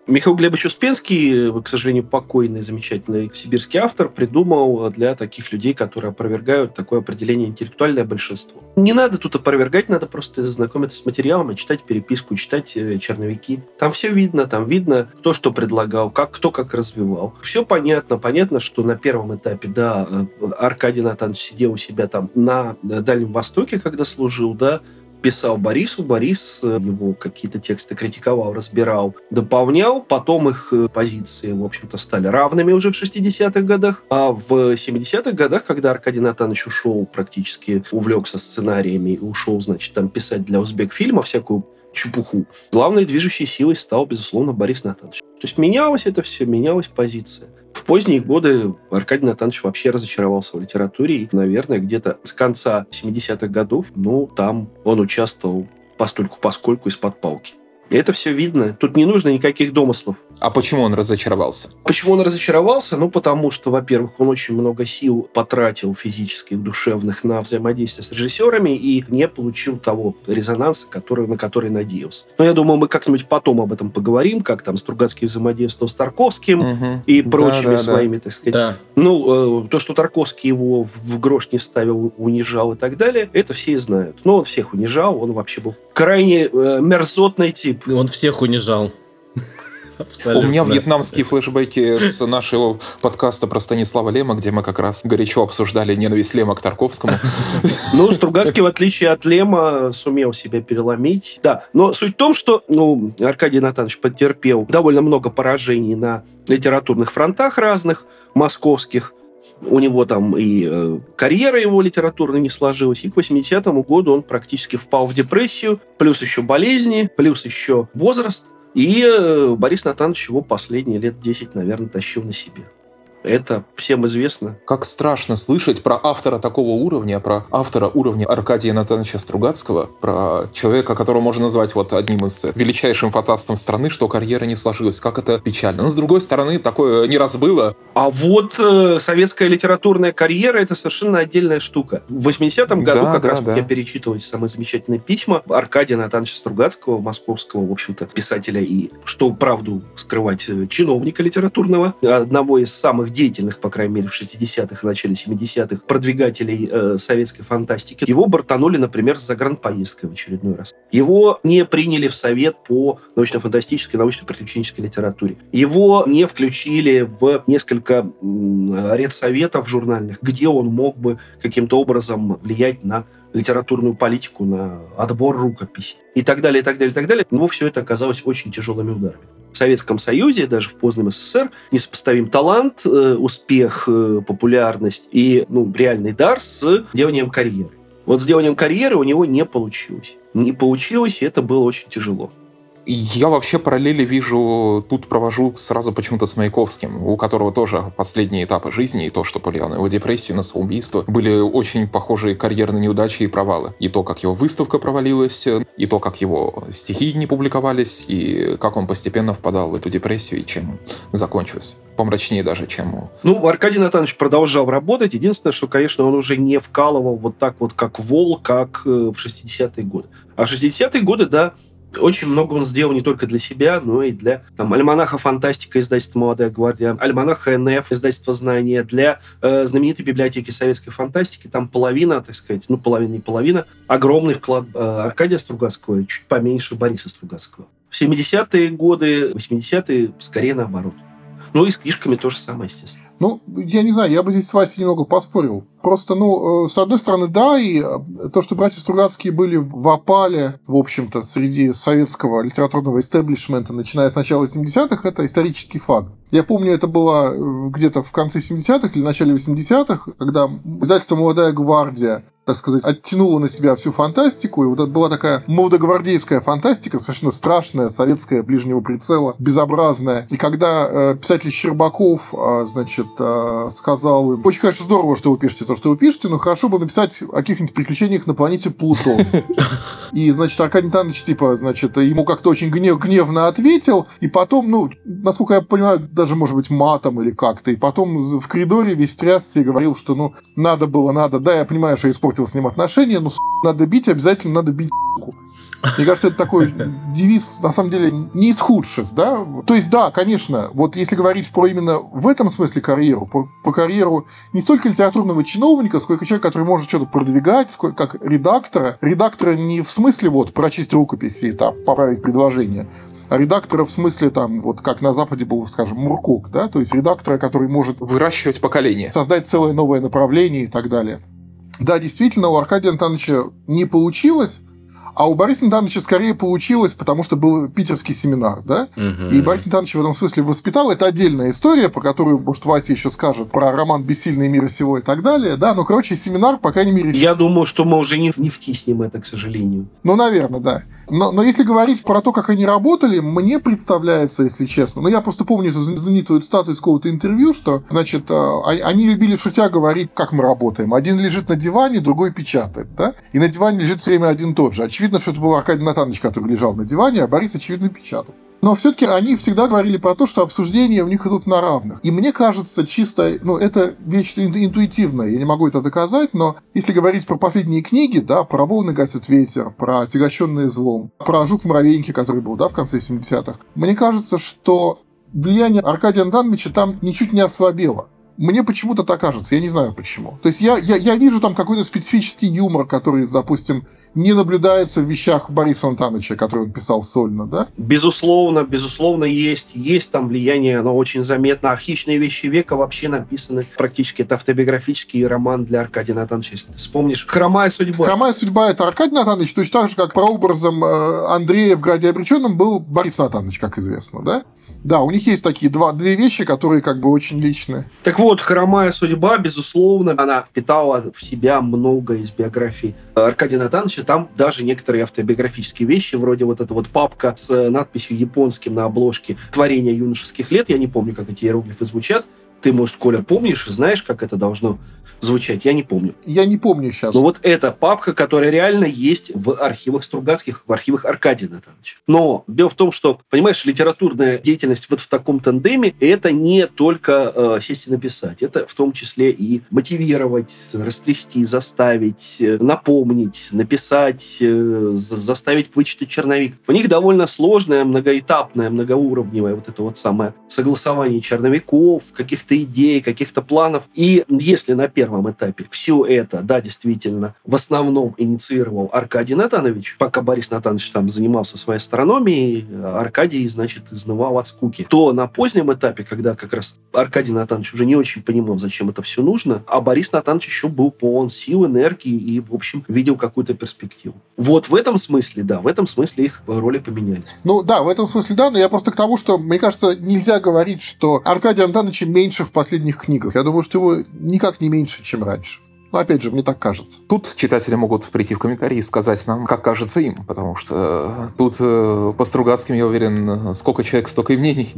Михаил Глебович Успенский, к сожалению, покойный, замечательный сибирский автор, придумал для таких людей, которые опровергают такое определение интеллектуальное большинство. Не надо тут опровергать, надо просто знакомиться с материалом, читать переписку, читать э, черновики. Там все видно, там видно, кто что предлагал, как кто как развивал. Все понятно, понятно, что на первом этапе, да, э, Аркадий Натанович сидел у себя там на э, Дальнем Востоке, когда служил, да, писал Борису, Борис э, его какие-то тексты критиковал, разбирал, дополнял, потом их э, позиции, в общем-то, стали равными уже в 60-х годах, а в 70-х годах, когда Аркадий Натанович ушел, практически увлекся сценариями и ушел, значит, там писать для узбек фильма всякую чепуху. Главной движущей силой стал, безусловно, Борис Натанович. То есть менялось это все, менялась позиция. Поздние годы Аркадий Натанович вообще разочаровался в литературе. И, наверное, где-то с конца 70-х годов, ну, там он участвовал постольку поскольку из-под палки. Это все видно. Тут не нужно никаких домыслов.
А почему он разочаровался?
Почему он разочаровался? Ну, потому что, во-первых, он очень много сил потратил физических, душевных на взаимодействие с режиссерами и не получил того резонанса, который, на который надеялся. Но я думаю, мы как-нибудь потом об этом поговорим, как там Стругацкий взаимодействовал с Тарковским угу. и прочими да, да, своими, да. так сказать. Да. Ну, э, то, что Тарковский его в, в грош не ставил, унижал и так далее, это все знают. Но он всех унижал, он вообще был крайне э, мерзотный тип.
Он всех унижал.
Абсолютно. У меня вьетнамские флешбеки с нашего подкаста про Станислава Лема, где мы как раз горячо обсуждали ненависть Лема к Тарковскому.
Ну, Стругацкий, в отличие от Лема, сумел себя переломить. Да, но суть в том, что ну, Аркадий Натанович потерпел довольно много поражений на литературных фронтах разных, московских, у него там и э, карьера его литературная не сложилась, и к 80-му году он практически впал в депрессию, плюс еще болезни, плюс еще возраст, и э, Борис Натанович его последние лет 10, наверное, тащил на себе. Это всем известно.
Как страшно слышать про автора такого уровня, про автора уровня Аркадия Натановича Стругацкого, про человека, которого можно назвать вот одним из величайшим фантастом страны, что карьера не сложилась. Как это печально. Но, с другой стороны, такое не раз было.
А вот э, советская литературная карьера — это совершенно отдельная штука. В 80-м году, да, как да, раз да. я перечитывал самые замечательные письма Аркадия Натановича Стругацкого, московского, в общем-то, писателя и, что правду скрывать, э, чиновника литературного, одного из самых деятельных, по крайней мере, в 60-х и начале 70-х продвигателей э, советской фантастики. Его бортанули, например, с загранпоездкой в очередной раз. Его не приняли в совет по научно-фантастической, научно-приключенческой литературе. Его не включили в несколько редсоветов журнальных, где он мог бы каким-то образом влиять на литературную политику, на отбор рукописей и так далее, и так далее, и так далее. Но все это оказалось очень тяжелыми ударами в Советском Союзе, даже в позднем СССР, несопоставим талант, э, успех, э, популярность и ну, реальный дар с деланием карьеры. Вот с деланием карьеры у него не получилось. Не получилось, и это было очень тяжело.
Я вообще параллели вижу, тут провожу сразу почему-то с Маяковским, у которого тоже последние этапы жизни, и то, что повлияло на его депрессию, на самоубийство, были очень похожие карьерные неудачи и провалы. И то, как его выставка провалилась, и то, как его стихи не публиковались, и как он постепенно впадал в эту депрессию, и чем закончилось. Помрачнее даже, чем...
Ну, Аркадий Натанович продолжал работать. Единственное, что, конечно, он уже не вкалывал вот так вот, как вол, как э, в 60-е годы. А в 60-е годы, да, очень много он сделал не только для себя, но и для там, альманаха «Фантастика» издательства «Молодая гвардия», альманаха «НФ» издательства «Знания», для э, знаменитой библиотеки советской фантастики. Там половина, так сказать, ну, половина, не половина, огромный вклад э, Аркадия Стругацкого, чуть поменьше Бориса Стругацкого. В 70-е годы, 80-е скорее наоборот. Ну и с книжками то же самое, естественно.
Ну, я не знаю, я бы здесь с Васей немного поспорил. Просто, ну, э, с одной стороны, да, и э, то, что братья Стругацкие были в опале, в общем-то, среди советского литературного истеблишмента, начиная с начала 70-х, это исторический факт. Я помню, это было э, где-то в конце 70-х или начале 80-х, когда издательство «Молодая гвардия» так сказать, оттянула на себя всю фантастику, и вот это была такая молодогвардейская фантастика, совершенно страшная, советская, ближнего прицела, безобразная. И когда э, писатель Щербаков, э, значит, э, сказал им, очень, конечно, здорово, что вы пишете то, что вы пишете, но хорошо бы написать о каких-нибудь приключениях на планете Плутон. И, значит, Аркадий Натанович, типа, значит, ему как-то очень гнев, гневно ответил, и потом, ну, насколько я понимаю, даже, может быть, матом или как-то, и потом в коридоре весь трясся и говорил, что, ну, надо было, надо, да, я понимаю, что я испортил с ним отношения, но надо бить, обязательно надо бить мне кажется, это такой девиз, на самом деле, не из худших, да. То есть, да, конечно, вот если говорить про именно в этом смысле карьеру, про, про карьеру не столько литературного чиновника, сколько человека, который может что-то продвигать, сколько как редактора. Редактора не в смысле вот прочесть рукописи и там поправить предложение, а редактора в смысле там, вот как на Западе был, скажем, Муркок, да, то есть редактора, который может...
Выращивать поколение.
Создать целое новое направление и так далее. Да, действительно, у Аркадия Антоновича не получилось, а у Бориса Антоновича скорее получилось, потому что был питерский семинар, да? Угу. И Борис Антонович в этом смысле воспитал. Это отдельная история, по которой, может, Вася еще скажет, про роман «Бессильный мира сего» и так далее, да? Но, короче, семинар, по крайней мере...
Я думаю, что мы уже не, не втиснем это, к сожалению.
Ну, наверное, да. Но, но если говорить про то, как они работали, мне представляется, если честно, ну я просто помню эту знаменитую статую из какого-то интервью, что, значит, а, они любили шутя говорить, как мы работаем. Один лежит на диване, другой печатает, да? И на диване лежит все время один тот же. Очевидно, что это был Аркадий Натанович, который лежал на диване, а Борис, очевидно, печатал. Но все-таки они всегда говорили про то, что обсуждения у них идут на равных. И мне кажется, чисто, ну, это вещь интуитивная, я не могу это доказать, но если говорить про последние книги, да, про «Волны гасит ветер», про «Отягощенные злом», про «Жук в муравейнике», который был, да, в конце 70-х, мне кажется, что влияние Аркадия Антоновича там ничуть не ослабело. Мне почему-то так кажется, я не знаю почему. То есть я, я, я вижу там какой-то специфический юмор, который, допустим, не наблюдается в вещах Бориса Антоновича, который он писал сольно, да?
Безусловно, безусловно, есть. Есть там влияние, оно очень заметно. А «Хищные вещи века» вообще написаны практически. Это автобиографический роман для Аркадия Натановича, если ты вспомнишь. «Хромая судьба».
«Хромая судьба» — это Аркадий Натанович, точно так же, как прообразом э, Андрея в «Граде обреченном» был Борис Натанович, как известно, да? Да, у них есть такие два, две вещи, которые как бы очень личные.
Так вот, «Хромая судьба», безусловно, она впитала в себя много из биографии Аркадия Натановича. Там даже некоторые автобиографические вещи, вроде вот эта вот папка с надписью японским на обложке «Творение юношеских лет», я не помню, как эти иероглифы звучат, ты, может, Коля, помнишь, знаешь, как это должно звучать. Я не помню.
Я не помню сейчас.
Но вот эта папка, которая реально есть в архивах Стругацких, в архивах Аркадия Натановича. Но дело в том, что, понимаешь, литературная деятельность вот в таком тандеме, это не только э, сесть и написать. Это в том числе и мотивировать, растрясти, заставить, э, напомнить, написать, э, заставить вычитать черновик. У них довольно сложная, многоэтапная, многоуровневая вот это вот самое согласование черновиков, каких-то идей, каких-то планов. И если на первом первом этапе. Все это, да, действительно, в основном инициировал Аркадий Натанович. Пока Борис Натанович там занимался своей астрономией, Аркадий, значит, изнывал от скуки. То на позднем этапе, когда как раз Аркадий Натанович уже не очень понимал, зачем это все нужно, а Борис Натанович еще был полон сил, энергии и, в общем, видел какую-то перспективу. Вот в этом смысле, да, в этом смысле их роли поменялись.
Ну да, в этом смысле да, но я просто к тому, что, мне кажется, нельзя говорить, что Аркадий Антоновича меньше в последних книгах. Я думаю, что его никак не меньше, чем раньше. Но опять же, мне так кажется.
Тут читатели могут прийти в комментарии и сказать нам, как кажется им, потому что э, тут э, по Стругацким, я уверен, сколько человек, столько и мнений.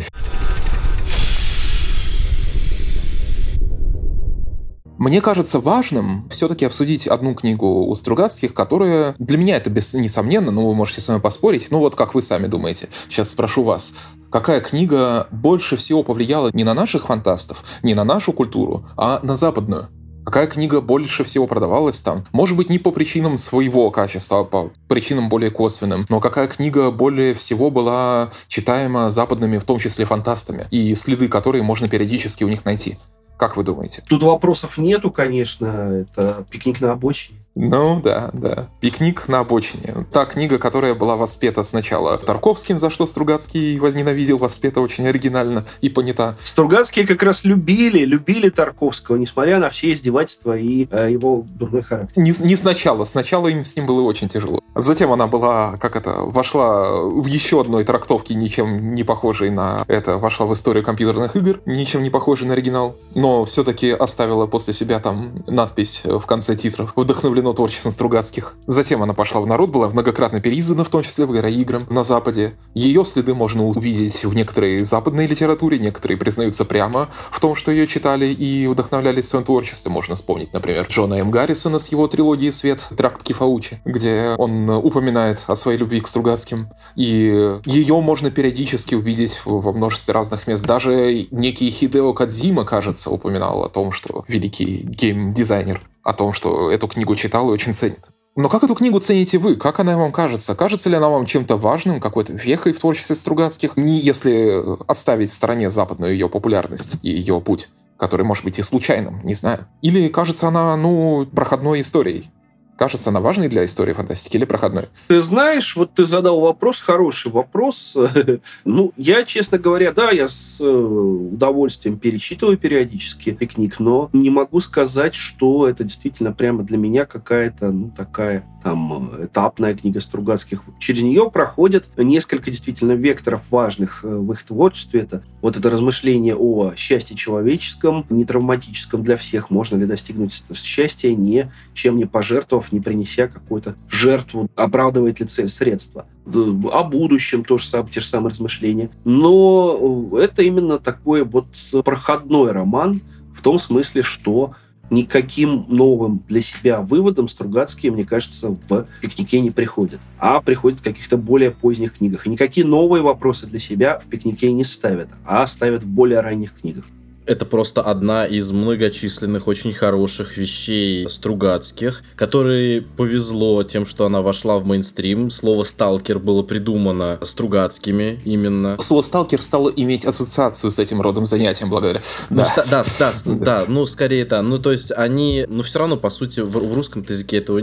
Мне кажется важным все-таки обсудить одну книгу у Стругацких, которая для меня это без, несомненно, но вы можете с вами поспорить. Ну вот как вы сами думаете. Сейчас спрошу вас. Какая книга больше всего повлияла не на наших фантастов, не на нашу культуру, а на западную? Какая книга больше всего продавалась там? Может быть, не по причинам своего качества, а по причинам более косвенным. Но какая книга более всего была читаема западными, в том числе фантастами, и следы которые можно периодически у них найти? Как вы думаете?
Тут вопросов нету, конечно. Это «Пикник на обочине».
Ну да, да. «Пикник на обочине». Та книга, которая была воспета сначала Тарковским, за что Стругацкий возненавидел, воспета очень оригинально и понята.
Стругацкие как раз любили, любили Тарковского, несмотря на все издевательства и э, его дурной характер.
Не, не сначала. Сначала им с ним было очень тяжело. Затем она была, как это, вошла в еще одной трактовке, ничем не похожей на это, вошла в историю компьютерных игр, ничем не похожей на оригинал, но все-таки оставила после себя там надпись в конце титров «Вдохновлено творчеством Стругацких. Затем она пошла в народ, была многократно переиздана, в том числе в играм на Западе. Ее следы можно увидеть в некоторой западной литературе, некоторые признаются прямо в том, что ее читали и вдохновлялись в своем творчестве. Можно вспомнить, например, Джона М. Гаррисона с его трилогией «Свет. Тракт Кифаучи», где он упоминает о своей любви к Стругацким. И ее можно периодически увидеть во множестве разных мест. Даже некий Хидео Кадзима, кажется, упоминал о том, что великий гейм-дизайнер о том, что эту книгу читал и очень ценит. Но как эту книгу цените вы? Как она вам кажется? Кажется ли она вам чем-то важным, какой-то вехой в творчестве Стругацких? Не если отставить в стороне западную ее популярность и ее путь, который может быть и случайным, не знаю. Или кажется она, ну, проходной историей? Кажется она важной для истории фантастики или проходной?
Ты знаешь, вот ты задал вопрос, хороший вопрос. [laughs] ну, я, честно говоря, да, я с э, удовольствием перечитываю периодически пикник, но не могу сказать, что это действительно прямо для меня какая-то, ну, такая там этапная книга Стругацких. Через нее проходят несколько действительно векторов важных э, в их творчестве. Это вот это размышление о счастье человеческом, не травматическом для всех. Можно ли достигнуть счастья, не чем не пожертвовав не принеся какую-то жертву, оправдывает ли цель средства. О будущем тоже самое, те же самые размышления. Но это именно такой вот проходной роман в том смысле, что никаким новым для себя выводом Стругацкие, мне кажется, в пикнике не приходят, а приходят в каких-то более поздних книгах. И никакие новые вопросы для себя в пикнике не ставят, а ставят в более ранних книгах
это просто одна из многочисленных очень хороших вещей Стругацких, которой повезло тем, что она вошла в мейнстрим. Слово «сталкер» было придумано Стругацкими именно.
Слово «сталкер» стало иметь ассоциацию с этим родом занятием благодаря.
Ну, да. да, да, да, да, ну скорее да. Ну то есть они, ну все равно по сути в, в русском языке этого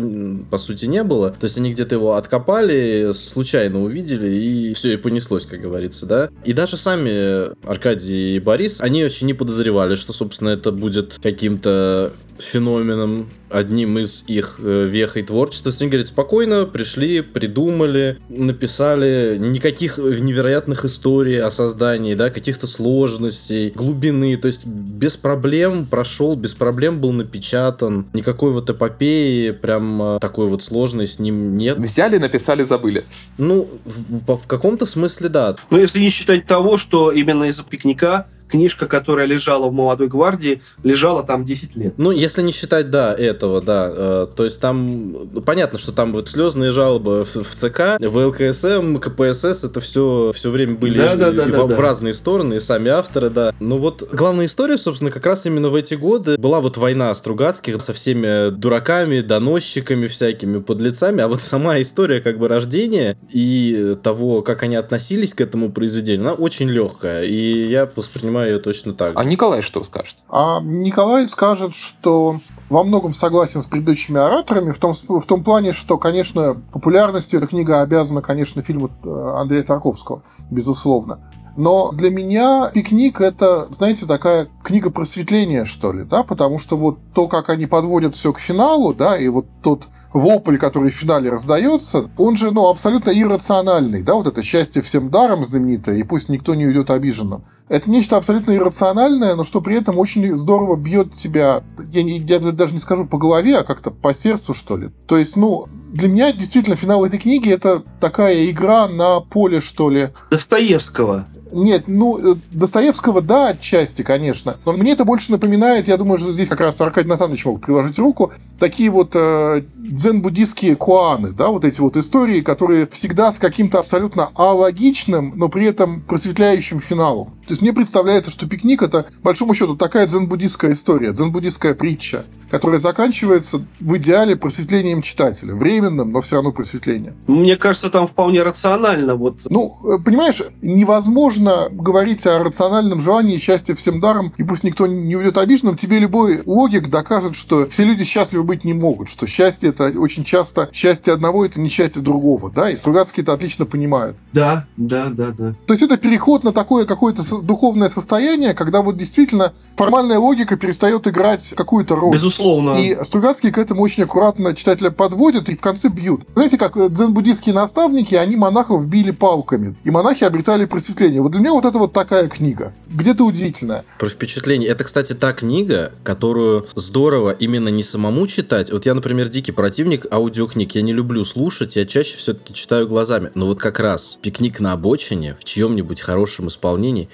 по сути не было. То есть они где-то его откопали, случайно увидели и все и понеслось, как говорится, да. И даже сами Аркадий и Борис, они очень не подозревали подозревали, что, собственно, это будет каким-то феноменом, одним из их э, вех и творчества. Они говорят, спокойно пришли, придумали, написали никаких невероятных историй о создании, да, каких-то сложностей, глубины, то есть без проблем прошел, без проблем был напечатан, никакой вот эпопеи прям э, такой вот сложной с ним нет.
Взяли, написали, забыли.
Ну, в, в каком-то смысле да.
Ну, если не считать того, что именно из-за пикника книжка, которая лежала в «Молодой гвардии», лежала там 10 лет.
Ну, если не считать, да, этого, да. Э, то есть там, понятно, что там вот слезные жалобы в, в ЦК, в ЛКСМ, КПСС, это все, все время были да, да, да, в, да, в да. разные стороны, и сами авторы, да. Но вот главная история, собственно, как раз именно в эти годы была вот война Стругацких со всеми дураками, доносчиками всякими, подлецами, а вот сама история как бы рождения и того, как они относились к этому произведению, она очень легкая, и я воспринимаю воспринимаю ее точно так
же. А Николай что скажет?
А Николай скажет, что во многом согласен с предыдущими ораторами, в том, в том плане, что, конечно, популярностью эта книга обязана, конечно, фильму э, Андрея Тарковского, безусловно. Но для меня пикник это, знаете, такая книга просветления, что ли, да, потому что вот то, как они подводят все к финалу, да, и вот тот вопль, который в финале раздается, он же, ну, абсолютно иррациональный, да, вот это счастье всем даром знаменитое, и пусть никто не уйдет обиженным. Это нечто абсолютно иррациональное, но что при этом очень здорово бьет тебя, я, не, я даже не скажу по голове, а как-то по сердцу, что ли. То есть, ну, для меня действительно финал этой книги это такая игра на поле, что ли.
Достоевского.
Нет, ну, э, Достоевского, да, отчасти, конечно. Но мне это больше напоминает, я думаю, что здесь как раз Аркадий Натанович мог приложить руку, такие вот э, дзен-буддистские куаны, да, вот эти вот истории, которые всегда с каким-то абсолютно алогичным, но при этом просветляющим финалом. То есть мне представляется, что пикник это, большому счету, такая дзен-буддистская история, дзен-буддистская притча, которая заканчивается в идеале просветлением читателя. Временным, но все равно просветление.
Мне кажется, там вполне рационально. Вот.
Ну, э, понимаешь, невозможно говорить о рациональном желании счастья всем даром, и пусть никто не уйдет обиженным, тебе любой логик докажет, что все люди счастливы быть не могут, что счастье это очень часто счастье одного это не счастье другого, да, и Стругацкие это отлично понимают.
Да, да, да, да.
То есть это переход на такое какое-то духовное состояние, когда вот действительно формальная логика перестает играть какую-то роль.
Безусловно.
И Стругацкие к этому очень аккуратно читателя подводят и в конце бьют. Знаете, как э, дзен-буддистские наставники, они монахов били палками, и монахи обретали просветление. Вот для меня вот это вот такая книга. Где-то удивительная.
Про впечатление. Это, кстати, та книга, которую здорово именно не самому читать. Вот я, например, дикий противник аудиокниг. Я не люблю слушать, я чаще все-таки читаю глазами. Но вот как раз пикник на обочине в чьем-нибудь хорошем исполнении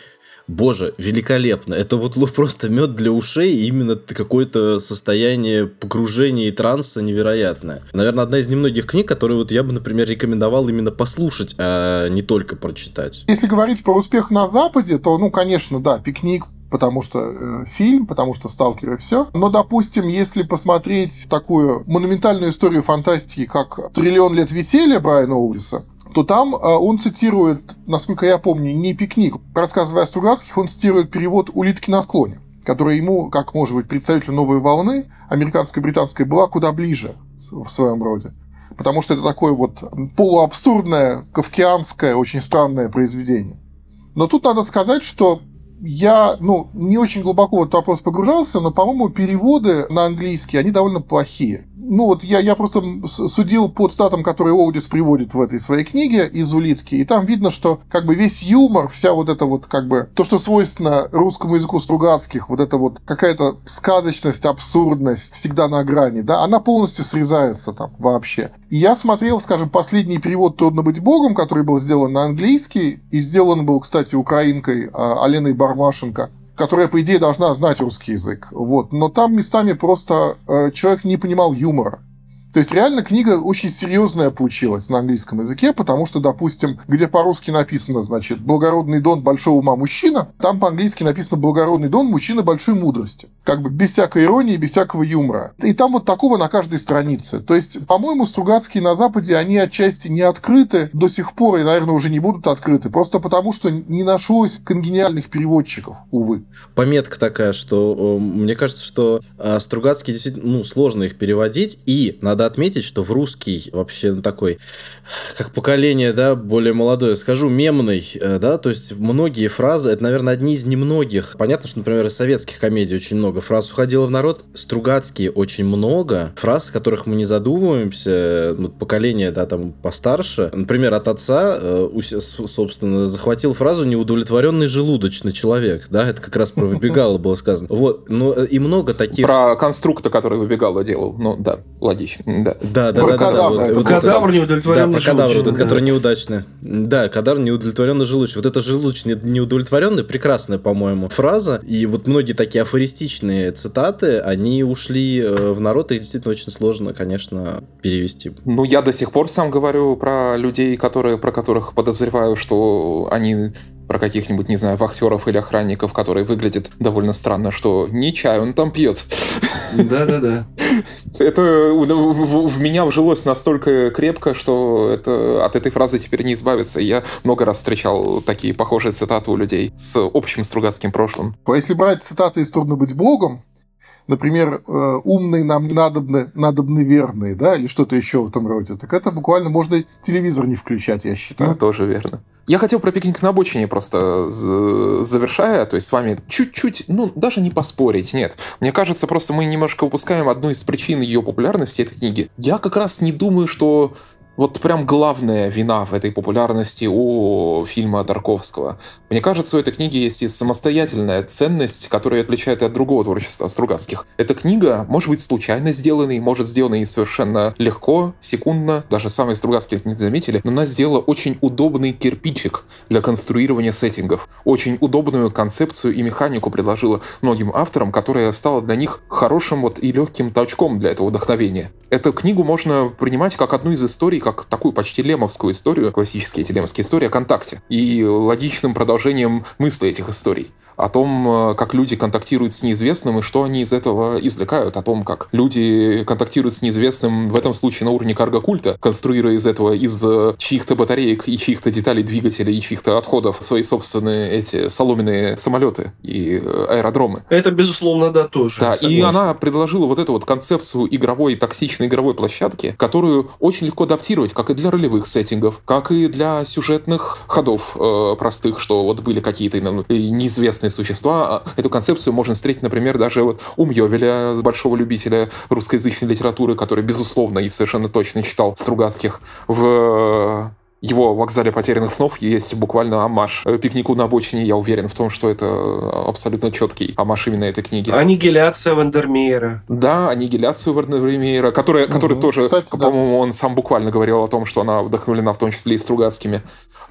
Боже, великолепно. Это вот просто мед для ушей, и именно какое-то состояние погружения и транса невероятное. Наверное, одна из немногих книг, которые вот я бы, например, рекомендовал именно послушать, а не только прочитать.
Если говорить про успех на Западе, то, ну, конечно, да, пикник потому что э, фильм, потому что сталкеры все. Но, допустим, если посмотреть такую монументальную историю фантастики, как «Триллион лет веселья» Брайана Уиллиса, то там э, он цитирует, насколько я помню, не пикник. Рассказывая о Стругацких, он цитирует перевод «Улитки на склоне», который ему, как может быть представителю новой волны, американской британской, была куда ближе в своем роде. Потому что это такое вот полуабсурдное, кавкианское, очень странное произведение. Но тут надо сказать, что я, ну, не очень глубоко в этот вопрос погружался, но, по-моему, переводы на английский, они довольно плохие. Ну вот я, я просто судил по статам, которые Оудис приводит в этой своей книге из улитки, и там видно, что как бы весь юмор, вся вот это вот как бы то, что свойственно русскому языку Стругацких, вот это вот какая-то сказочность, абсурдность, всегда на грани, да, она полностью срезается там вообще. И я смотрел, скажем, последний перевод «Трудно быть богом», который был сделан на английский, и сделан был, кстати, украинкой а, Аленой Бармашенко которая, по идее, должна знать русский язык. Вот. Но там местами просто э, человек не понимал юмора. То есть реально книга очень серьезная получилась на английском языке, потому что, допустим, где по-русски написано, значит, «благородный дон большого ума мужчина», там по-английски написано «благородный дон мужчина большой мудрости». Как бы без всякой иронии, без всякого юмора. И там вот такого на каждой странице. То есть, по-моему, Стругацкие на Западе, они отчасти не открыты до сих пор, и, наверное, уже не будут открыты, просто потому что не нашлось конгениальных переводчиков, увы.
Пометка такая, что мне кажется, что а, Стругацкие действительно, ну, сложно их переводить, и надо надо отметить, что в русский вообще такой, как поколение, да, более молодое, скажу, мемный, э, да, то есть многие фразы, это, наверное, одни из немногих. Понятно, что, например, из советских комедий очень много фраз уходило в народ. Стругацкие очень много. Фраз, о которых мы не задумываемся, вот поколение, да, там, постарше. Например, от отца, э, собственно, захватил фразу «неудовлетворенный желудочный человек», да, это как раз про выбегало было сказано. Вот, но э, и много таких...
Про конструкта, который выбегало делал, ну, да, логично.
Да, да, да. да, да, вот, вот
кадавр неудовлетворенный
Да, про кадавр, да. который неудачный. Да, кадавр неудовлетворенный желудочный. Вот это желудочный неудовлетворенный, прекрасная, по-моему, фраза. И вот многие такие афористичные цитаты, они ушли э, в народ, и действительно очень сложно, конечно, перевести.
Ну, я до сих пор сам говорю про людей, которые, про которых подозреваю, что они про каких-нибудь, не знаю, вахтеров или охранников, которые выглядят довольно странно, что не чай он там пьет.
Да-да-да.
Это в, в меня вжилось настолько крепко, что это, от этой фразы теперь не избавиться. Я много раз встречал такие похожие цитаты у людей с общим стругацким прошлым.
Если брать цитаты из «Трудно быть богом», например, э, умные нам надобны, надобны верные, да, или что-то еще в этом роде, так это буквально можно телевизор не включать, я считаю.
Ну, тоже верно. Я хотел про пикник на обочине просто завершая, то есть с вами чуть-чуть, ну, даже не поспорить, нет. Мне кажется, просто мы немножко упускаем одну из причин ее популярности этой книги. Я как раз не думаю, что вот прям главная вина в этой популярности у фильма Тарковского. Мне кажется, у этой книги есть и самостоятельная ценность, которая отличает от другого творчества Стругацких. Эта книга может быть случайно сделанной, может сделанной совершенно легко, секундно, даже самые Стругацкие не заметили, но она сделала очень удобный кирпичик для конструирования сеттингов. Очень удобную концепцию и механику предложила многим авторам, которая стала для них хорошим вот и легким толчком для этого вдохновения. Эту книгу можно принимать как одну из историй, как такую почти лемовскую историю, классические эти лемовские истории о контакте, и логичным продолжением мысли этих историй о том, э, как люди контактируют с неизвестным и что они из этого извлекают, о том, как люди контактируют с неизвестным в этом случае на уровне карго-культа, конструируя из этого из э, чьих-то батареек и чьих-то деталей двигателя и чьих-то отходов свои собственные эти соломенные самолеты и э, аэродромы.
Это, безусловно, да, тоже.
Да, согласен. и она предложила вот эту вот концепцию игровой, токсичной игровой площадки, которую очень легко адаптировать, как и для ролевых сеттингов, как и для сюжетных ходов э, простых, что вот были какие-то неизвестные существа. А эту концепцию можно встретить, например, даже вот у Мьёвеля, большого любителя русскоязычной литературы, который, безусловно, и совершенно точно читал Стругацких в его вокзале потерянных снов есть буквально амаш пикнику на обочине. Я уверен в том, что это абсолютно четкий амаш именно этой книги.
Аннигиляция Вандермеера.
Да, аннигиляцию Вандермеера, которая, угу. который тоже, Кстати, по-моему, да. он сам буквально говорил о том, что она вдохновлена в том числе и Стругацкими.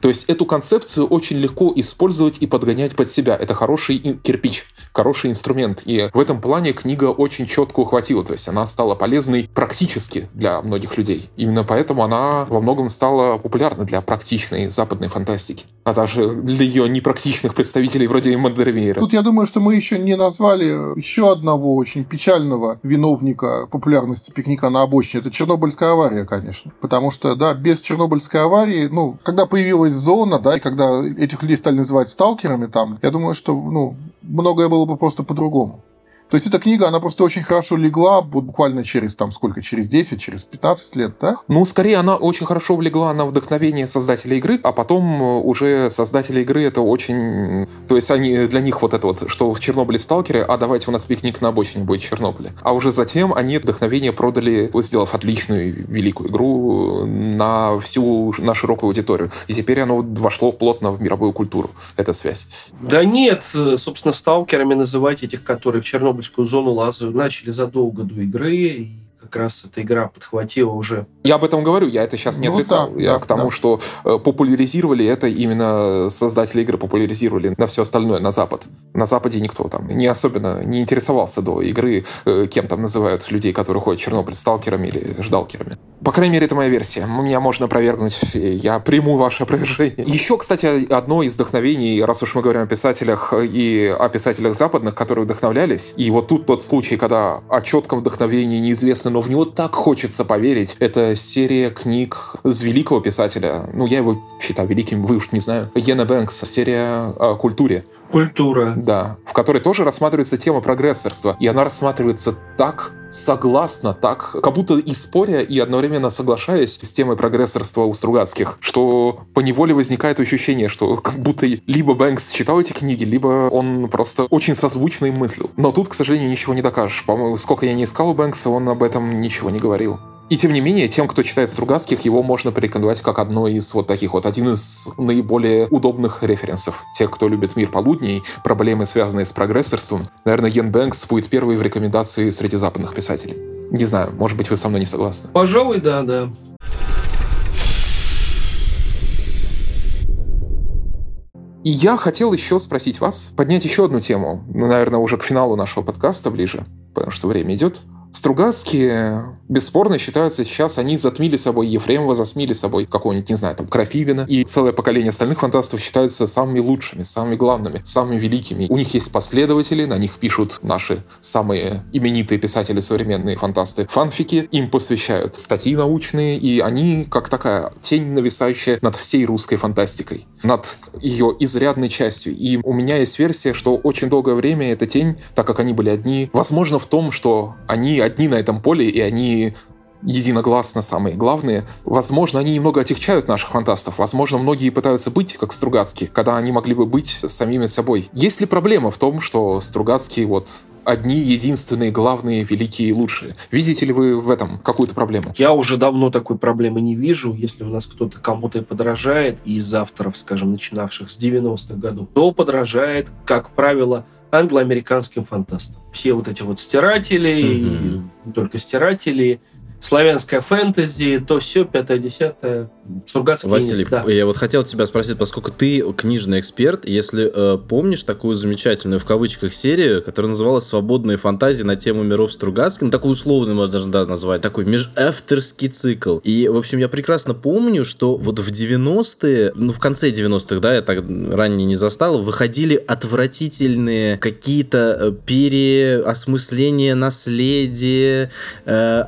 То есть эту концепцию очень легко использовать и подгонять под себя. Это хороший кирпич, хороший инструмент. И в этом плане книга очень четко ухватила. То есть она стала полезной практически для многих людей. Именно поэтому она во многом стала популярной для практичной западной фантастики. А даже для ее непрактичных представителей вроде Мандермейра.
Тут я думаю, что мы еще не назвали еще одного очень печального виновника популярности пикника на обочине. Это Чернобыльская авария, конечно. Потому что, да, без Чернобыльской аварии, ну, когда появилась зона, да, и когда этих людей стали называть сталкерами там, я думаю, что, ну, многое было бы просто по-другому. То есть эта книга, она просто очень хорошо легла буквально через, там, сколько, через 10, через 15 лет, да?
Ну, скорее, она очень хорошо влегла на вдохновение создателя игры, а потом э, уже создатели игры это очень... То есть они для них вот это вот, что в Чернобыле сталкеры, а давайте у нас пикник на обочине будет Чернобыле. А уже затем они вдохновение продали, сделав отличную великую игру на всю, на широкую аудиторию. И теперь оно вошло плотно в мировую культуру, эта связь.
Да нет, э, собственно, сталкерами называть этих, которые в Чернобыле Чернобыльскую зону лазаю начали задолго до игры, и как раз эта игра подхватила уже.
Я об этом говорю, я это сейчас не ну, отрицал. Да, я да, к тому, да. что э, популяризировали это именно создатели игры, популяризировали на все остальное, на Запад. На Западе никто там не особенно не интересовался до игры, э, кем там называют людей, которые ходят в Чернобыль, сталкерами или ждалкерами. По крайней мере, это моя версия. Меня можно опровергнуть, я приму ваше опровержение. Еще, кстати, одно из вдохновений, раз уж мы говорим о писателях и о писателях западных, которые вдохновлялись, и вот тут тот случай, когда о четком вдохновении неизвестно, но в него так хочется поверить, это серия книг с великого писателя, ну, я его считаю великим, вы уж не знаю, Йена Бэнкса, серия о культуре.
Культура.
Да, в которой тоже рассматривается тема прогрессорства. И она рассматривается так согласно, так, как будто и споря, и одновременно соглашаясь с темой прогрессорства у Стругацких, что по неволе возникает ощущение, что как будто либо Бэнкс читал эти книги, либо он просто очень созвучно им мыслил. Но тут, к сожалению, ничего не докажешь. По-моему, сколько я не искал у Бэнкса, он об этом ничего не говорил. И тем не менее, тем, кто читает Стругацких, его можно порекомендовать как одно из вот таких вот, один из наиболее удобных референсов. Те, кто любит мир полудней, проблемы, связанные с прогрессорством, наверное, Йен Бэнкс будет первый в рекомендации среди западных писателей. Не знаю, может быть, вы со мной не согласны.
Пожалуй, да, да.
И я хотел еще спросить вас, поднять еще одну тему, ну, наверное, уже к финалу нашего подкаста ближе, потому что время идет. Стругацкие, бесспорно, считаются сейчас, они затмили собой Ефремова, засмили собой какого-нибудь, не знаю, там, Крапивина. И целое поколение остальных фантастов считаются самыми лучшими, самыми главными, самыми великими. У них есть последователи, на них пишут наши самые именитые писатели, современные фантасты. Фанфики им посвящают статьи научные, и они как такая тень, нависающая над всей русской фантастикой, над ее изрядной частью. И у меня есть версия, что очень долгое время эта тень, так как они были одни, возможно в том, что они одни на этом поле, и они единогласно самые главные. Возможно, они немного отягчают наших фантастов. Возможно, многие пытаются быть как Стругацкие, когда они могли бы быть самими собой. Есть ли проблема в том, что Стругацкие вот одни, единственные, главные, великие и лучшие. Видите ли вы в этом какую-то проблему?
Я уже давно такой проблемы не вижу. Если у нас кто-то кому-то подражает из авторов, скажем, начинавших с 90-х годов, то подражает, как правило, англо-американским фантастам. Все вот эти вот стиратели, mm-hmm. не только стиратели, славянское фэнтези, то все, пятое, десятое,
Стругацкий. Василий, да. я вот хотел тебя спросить, поскольку ты книжный эксперт, если э, помнишь такую замечательную в кавычках серию, которая называлась «Свободные фантазии на тему миров Стругацких», ну, такую условную можно даже да, назвать, такой межавторский цикл. И, в общем, я прекрасно помню, что вот в 90-е, ну, в конце 90-х, да, я так ранее не застал, выходили отвратительные какие-то э, переосмысления наследия, э,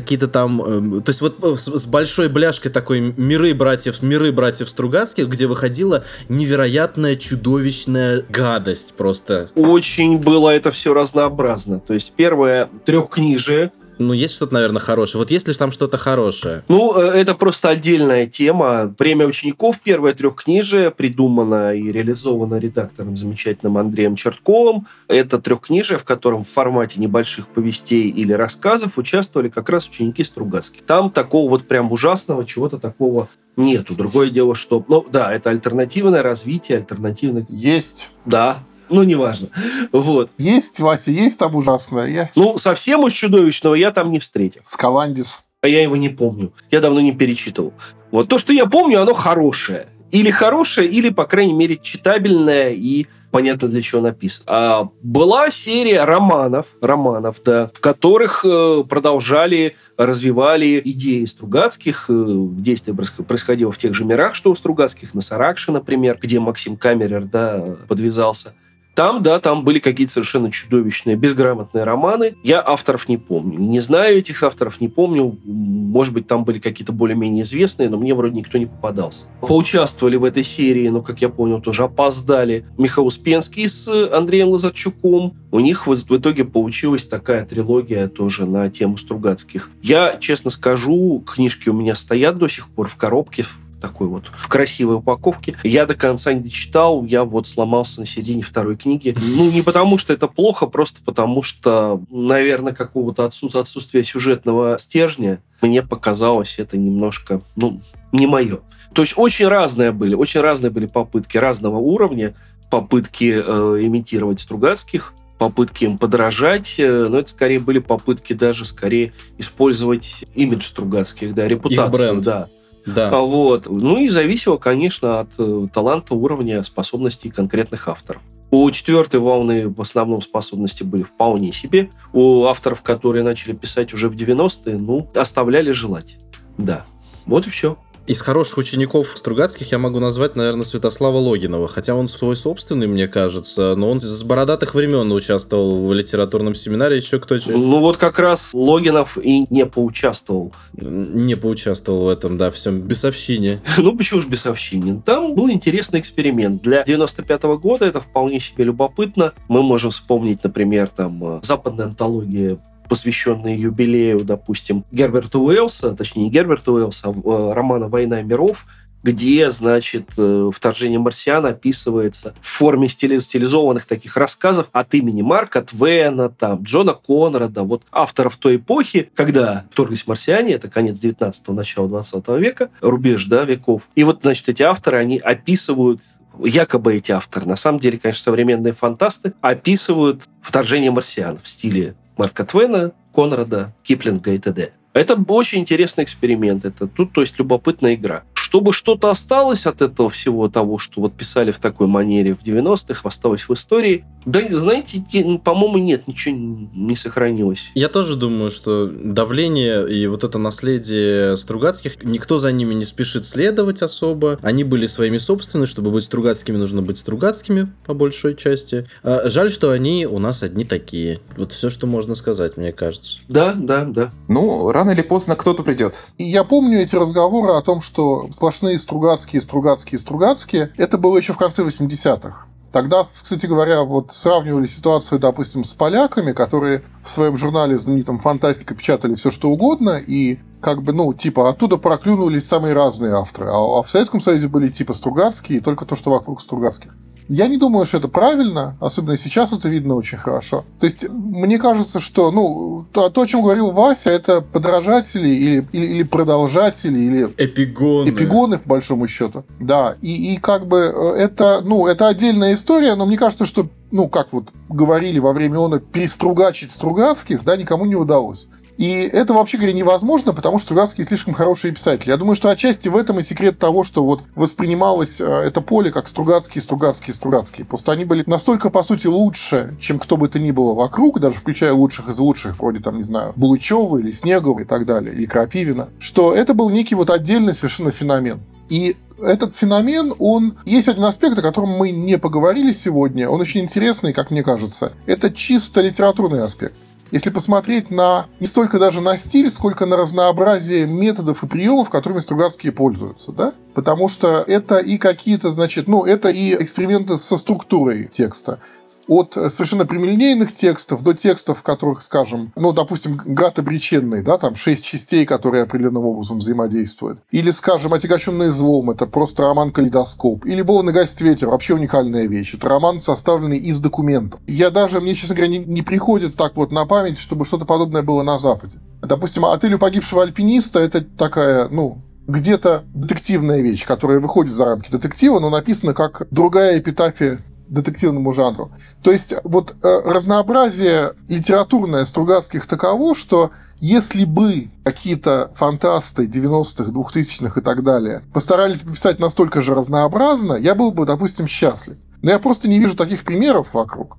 какие-то там... Э, то есть вот э, с, большой бляшкой такой миры братьев, миры братьев Стругацких, где выходила невероятная чудовищная гадость просто.
Очень было это все разнообразно. То есть первое трехкнижие,
ну, есть что-то, наверное, хорошее. Вот есть ли там что-то хорошее?
Ну, э, это просто отдельная тема. Время учеников, первое трехкнижие, придумано и реализовано редактором замечательным Андреем Чертковым. Это трехкнижие, в котором в формате небольших повестей или рассказов участвовали как раз ученики Стругацких. Там такого вот прям ужасного чего-то такого нету. Другое дело, что... Ну, да, это альтернативное развитие, альтернативное...
Есть.
Да, ну, неважно. Вот.
Есть, Вася, есть там ужасное. Я...
Ну, совсем уж чудовищного я там не встретил.
Скаландис.
А я его не помню. Я давно не перечитывал. Вот то, что я помню, оно хорошее. Или хорошее, или, по крайней мере, читабельное и понятно для чего написано. А была серия романов, романов, да, в которых э, продолжали, развивали идеи Стругацких. Э, действие происходило в тех же мирах, что у Стругацких, на Саракше, например, где Максим Камерер, да, подвязался. Там, да, там были какие-то совершенно чудовищные, безграмотные романы. Я авторов не помню. Не знаю этих авторов, не помню. Может быть, там были какие-то более-менее известные, но мне вроде никто не попадался. Поучаствовали в этой серии, но, как я понял, тоже опоздали. Михаил Успенский с Андреем Лазарчуком. У них в итоге получилась такая трилогия тоже на тему Стругацких. Я, честно скажу, книжки у меня стоят до сих пор в коробке, такой вот в красивой упаковке. Я до конца не дочитал, я вот сломался на середине второй книги. Ну, не потому что это плохо, просто потому что, наверное, какого-то отсутствия сюжетного стержня мне показалось это немножко, ну, не мое. То есть очень разные были, очень разные были попытки разного уровня, попытки э, имитировать Стругацких, попытки им подражать, э, но это скорее были попытки даже скорее использовать имидж Стругацких, да, репутацию, Их бренд. да. Да. А вот. Ну и зависело, конечно, от э, таланта, уровня, способностей конкретных авторов. У четвертой волны в основном способности были вполне себе. У авторов, которые начали писать уже в 90-е, ну, оставляли желать. Да. Вот и все.
Из хороших учеников Стругацких я могу назвать, наверное, Святослава Логинова, хотя он свой собственный, мне кажется, но он с бородатых времен участвовал в литературном семинаре, еще кто то
Ну вот как раз Логинов и не поучаствовал.
Не поучаствовал в этом, да, всем бесовщине. [laughs]
ну почему же бесовщине? Там был интересный эксперимент. Для 95 -го года это вполне себе любопытно. Мы можем вспомнить, например, там э, западная антология посвященные юбилею, допустим, Герберта Уэллса, точнее, не Герберта Уэллса, а э, романа «Война миров», где, значит, э, вторжение марсиан описывается в форме стилизованных таких рассказов от имени Марка Твена, там, Джона Конрада, вот авторов той эпохи, когда вторглись марсиане, это конец 19-го, начало 20 века, рубеж, да, веков. И вот, значит, эти авторы, они описывают якобы эти авторы, на самом деле, конечно, современные фантасты, описывают вторжение марсиан в стиле Марка Твена, Конрада, Киплинга и т.д. Это очень интересный эксперимент. Это тут, то есть, любопытная игра чтобы что-то осталось от этого всего того, что вот писали в такой манере в 90-х, осталось в истории, да, знаете, по-моему, нет, ничего не сохранилось.
Я тоже думаю, что давление и вот это наследие Стругацких, никто за ними не спешит следовать особо. Они были своими собственными, чтобы быть Стругацкими, нужно быть Стругацкими, по большой части. А, жаль, что они у нас одни такие. Вот все, что можно сказать, мне кажется.
Да, да, да.
Ну, рано или поздно кто-то придет.
Я помню эти разговоры о том, что сплошные Стругацкие, Стругацкие, Стругацкие. Это было еще в конце 80-х. Тогда, кстати говоря, вот сравнивали ситуацию, допустим, с поляками, которые в своем журнале знаменитом «Фантастика» печатали все что угодно, и как бы, ну, типа, оттуда проклюнулись самые разные авторы. А, в Советском Союзе были типа Стругацкие, и только то, что вокруг Стругацких. Я не думаю, что это правильно, особенно сейчас это видно очень хорошо. То есть, мне кажется, что, ну, то, то о чем говорил Вася, это подражатели или, или, или продолжатели, или...
Эпигоны.
Эпигоны, по большому счету. Да, и, и как бы э, это, ну, это отдельная история, но мне кажется, что, ну, как вот говорили во время она, перестругачить Стругацких, да, никому не удалось. И это, вообще говоря, невозможно, потому что Стругацкие слишком хорошие писатели. Я думаю, что отчасти в этом и секрет того, что вот воспринималось э, это поле как Стругацкие, Стругацкие, Стругацкие. Просто они были настолько, по сути, лучше, чем кто бы то ни было вокруг, даже включая лучших из лучших, вроде там, не знаю, Булычева или Снегова и так далее, или Крапивина, что это был некий вот отдельный совершенно феномен. И этот феномен, он... Есть один аспект, о котором мы не поговорили сегодня, он очень интересный, как мне кажется. Это чисто литературный аспект если посмотреть на не столько даже на стиль, сколько на разнообразие методов и приемов, которыми Стругацкие пользуются, да? Потому что это и какие-то, значит, ну, это и эксперименты со структурой текста, от совершенно прямолинейных текстов до текстов, в которых, скажем, ну, допустим, град обреченный, да, там шесть частей, которые определенным образом взаимодействуют. Или, скажем, отягощенный злом, это просто роман-калейдоскоп. Или волны гасит ветер, вообще уникальная вещь. Это роман, составленный из документов. Я даже, мне, честно говоря, не, не приходит так вот на память, чтобы что-то подобное было на Западе. Допустим, «Отель у погибшего альпиниста» — это такая, ну, где-то детективная вещь, которая выходит за рамки детектива, но написана как другая эпитафия детективному жанру. То есть вот э, разнообразие литературное Стругацких таково, что если бы какие-то фантасты 90-х, 2000-х и так далее постарались писать настолько же разнообразно, я был бы, допустим, счастлив. Но я просто не вижу таких примеров вокруг.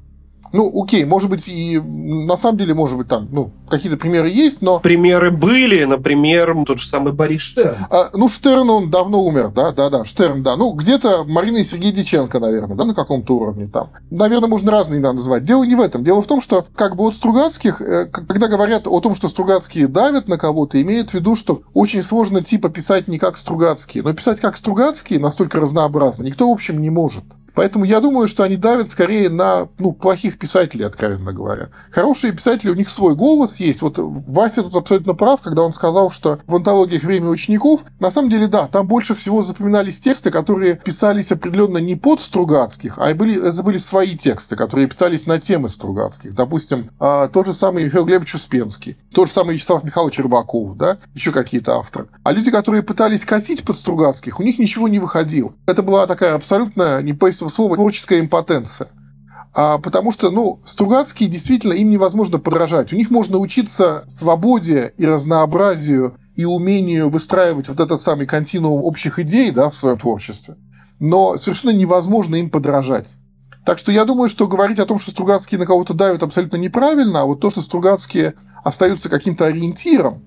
Ну, окей, может быть, и на самом деле, может быть, там, ну, какие-то примеры есть, но...
Примеры были, например, тот же самый Борис Штерн.
А, ну, Штерн, он давно умер, да, да, да, Штерн, да. Ну, где-то Марина и Сергей Диченко, наверное, да, на каком-то уровне там. Наверное, можно разные надо назвать. Дело не в этом. Дело в том, что, как бы, вот Стругацких, э, когда говорят о том, что Стругацкие давят на кого-то, имеют в виду, что очень сложно, типа, писать не как Стругацкие. Но писать как Стругацкие настолько разнообразно никто, в общем, не может. Поэтому я думаю, что они давят скорее на ну, плохих писателей, откровенно говоря. Хорошие писатели, у них свой голос есть. Вот Вася тут абсолютно прав, когда он сказал, что в антологиях «Время учеников» на самом деле, да, там больше всего запоминались тексты, которые писались определенно не под Стругацких, а были, это были свои тексты, которые писались на темы Стругацких. Допустим, а, тот же самый Михаил Глебович Успенский, тот же самый Вячеслав Михайлович Рыбаков, да, еще какие-то авторы. А люди, которые пытались косить под Стругацких, у них ничего не выходило. Это была такая абсолютно не по этого слова творческая импотенция. А потому что, ну, Стругацкие действительно им невозможно подражать. У них можно учиться свободе и разнообразию и умению выстраивать вот этот самый континуум общих идей да, в своем творчестве. Но совершенно невозможно им подражать. Так что я думаю, что говорить о том, что Стругацкие на кого-то давят, абсолютно неправильно, а вот то, что Стругацкие остаются каким-то ориентиром,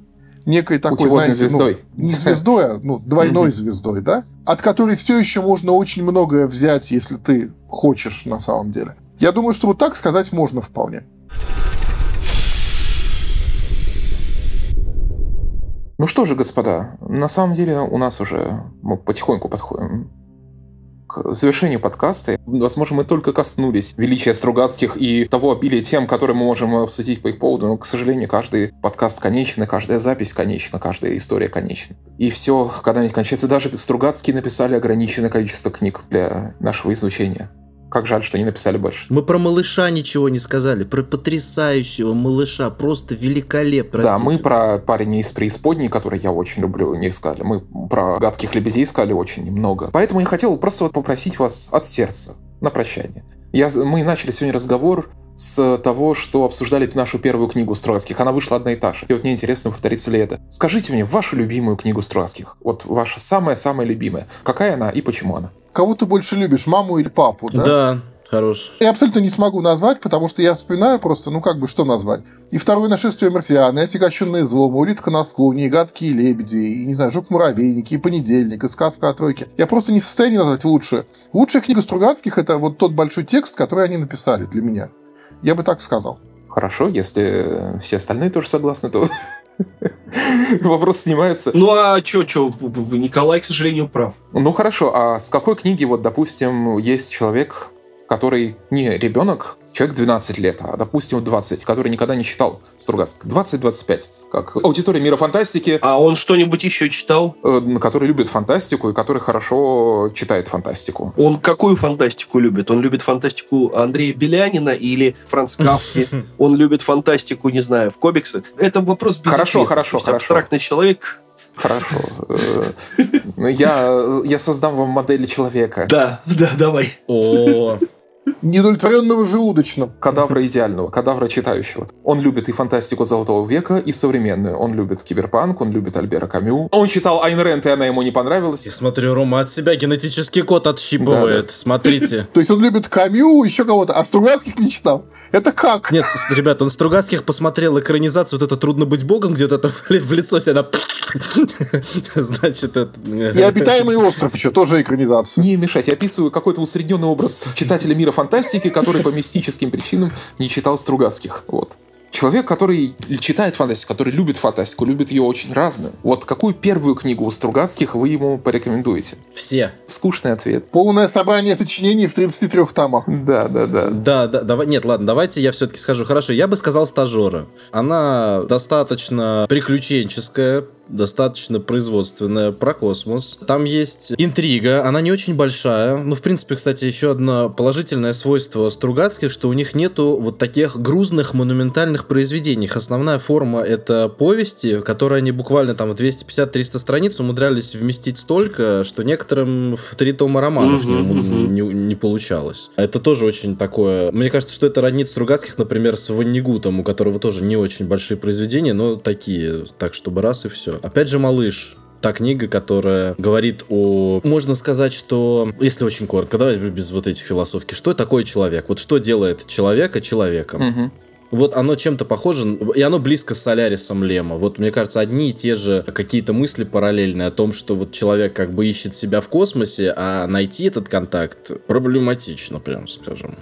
некой такой, знаете, ну, звездой. Ну, не звездой, а ну, двойной звездой, да, от которой все еще можно очень многое взять, если ты хочешь на самом деле. Я думаю, что вот так сказать можно вполне.
Ну что же, господа, на самом деле у нас уже мы потихоньку подходим к завершению подкаста. Возможно, мы только коснулись величия Стругацких и того обилия тем, которые мы можем обсудить по их поводу, но, к сожалению, каждый подкаст конечен, каждая запись конечна, каждая история конечна. И все когда-нибудь кончается. Даже Стругацкие написали ограниченное количество книг для нашего изучения. Как жаль, что не написали больше.
Мы про малыша ничего не сказали, про потрясающего малыша, просто великолепно.
Да, мы про парня из преисподней, который я очень люблю, не сказали. Мы про гадких лебедей сказали очень немного. Поэтому я хотел просто вот попросить вас от сердца на прощание. Я, мы начали сегодня разговор с того, что обсуждали нашу первую книгу Стругацких. Она вышла одна и та же. И вот мне интересно, повторится ли это. Скажите мне вашу любимую книгу Стругацких. Вот ваша самая-самая любимая. Какая она и почему она?
Кого ты больше любишь, маму или папу, да?
Да, хорош.
Я абсолютно не смогу назвать, потому что я вспоминаю просто, ну как бы, что назвать. И второе нашествие марсиан, и отягощенные злом, улитка на склоне, и гадкие лебеди, и, не знаю, жук-муравейники, и понедельник, и сказка о тройке. Я просто не в состоянии назвать лучшее. Лучшая книга Стругацких — это вот тот большой текст, который они написали для меня. Я бы так сказал.
Хорошо, если все остальные тоже согласны, то [laughs] [laughs] Вопрос снимается.
Ну а чё, чё, Николай, к сожалению, прав.
Ну хорошо, а с какой книги, вот, допустим, есть человек, который не ребенок, человек 12 лет, а, допустим, 20, который никогда не читал Стругацких, 20-25, как аудитория мира фантастики.
А он что-нибудь еще читал?
Э, который любит фантастику и который хорошо читает фантастику.
Он какую фантастику любит? Он любит фантастику Андрея Белянина или Франц Кавки? [laughs] Он любит фантастику, не знаю, в комиксах? Это вопрос без
Хорошо, хорошо, хорошо.
Абстрактный человек
Хорошо. Э, я, я создам вам модель человека.
Да, да, давай.
О,
Недовлетворенного желудочно.
Кадавра идеального, кадавра читающего. Он любит и фантастику Золотого века, и современную. Он любит киберпанк, он любит Альбера Камю. Он читал Айн Рэнд, и она ему не понравилась.
Я смотрю, Рома от себя генетический код отщипывает. Да, да. Смотрите. [laughs]
То есть он любит Камю, еще кого-то, а Стругацких не читал. Это как?
Нет, ребят, он Стругацких посмотрел экранизацию, вот это «Трудно быть богом», где-то там [laughs] в лицо себя [laughs] Значит, это...
И «Обитаемый остров» еще, тоже экранизация.
Не мешать, я описываю какой-то усредненный образ читателя мира фантастики, который по мистическим причинам не читал Стругацких. Вот. Человек, который читает фантастику, который любит фантастику, любит ее очень разную. Вот какую первую книгу у Стругацких вы ему порекомендуете?
Все.
Скучный ответ.
Полное собрание сочинений в 33 томах.
Да, да, да.
Да, да, давай, нет, ладно, давайте я все-таки скажу. Хорошо, я бы сказал стажера. Она достаточно приключенческая, достаточно производственная, про космос. Там есть интрига, она не очень большая. Ну, в принципе, кстати, еще одно положительное свойство Стругацких, что у них нету вот таких грузных монументальных произведений. Их основная форма — это повести, которые они буквально там в 250-300 страниц умудрялись вместить столько, что некоторым в три тома романов не, не, не получалось. Это тоже очень такое... Мне кажется, что это роднит Стругацких, например, с Ваннигутом, у которого тоже не очень большие произведения, но такие, так чтобы раз и все. Опять же, малыш. та книга, которая говорит о... Можно сказать, что, если очень коротко, давайте без вот этих философки, что такое человек? Вот что делает человека человеком? Угу. Вот оно чем-то похоже, и оно близко с Солярисом Лема. Вот, мне кажется, одни и те же какие-то мысли параллельные о том, что вот человек как бы ищет себя в космосе, а найти этот контакт проблематично, прям скажем.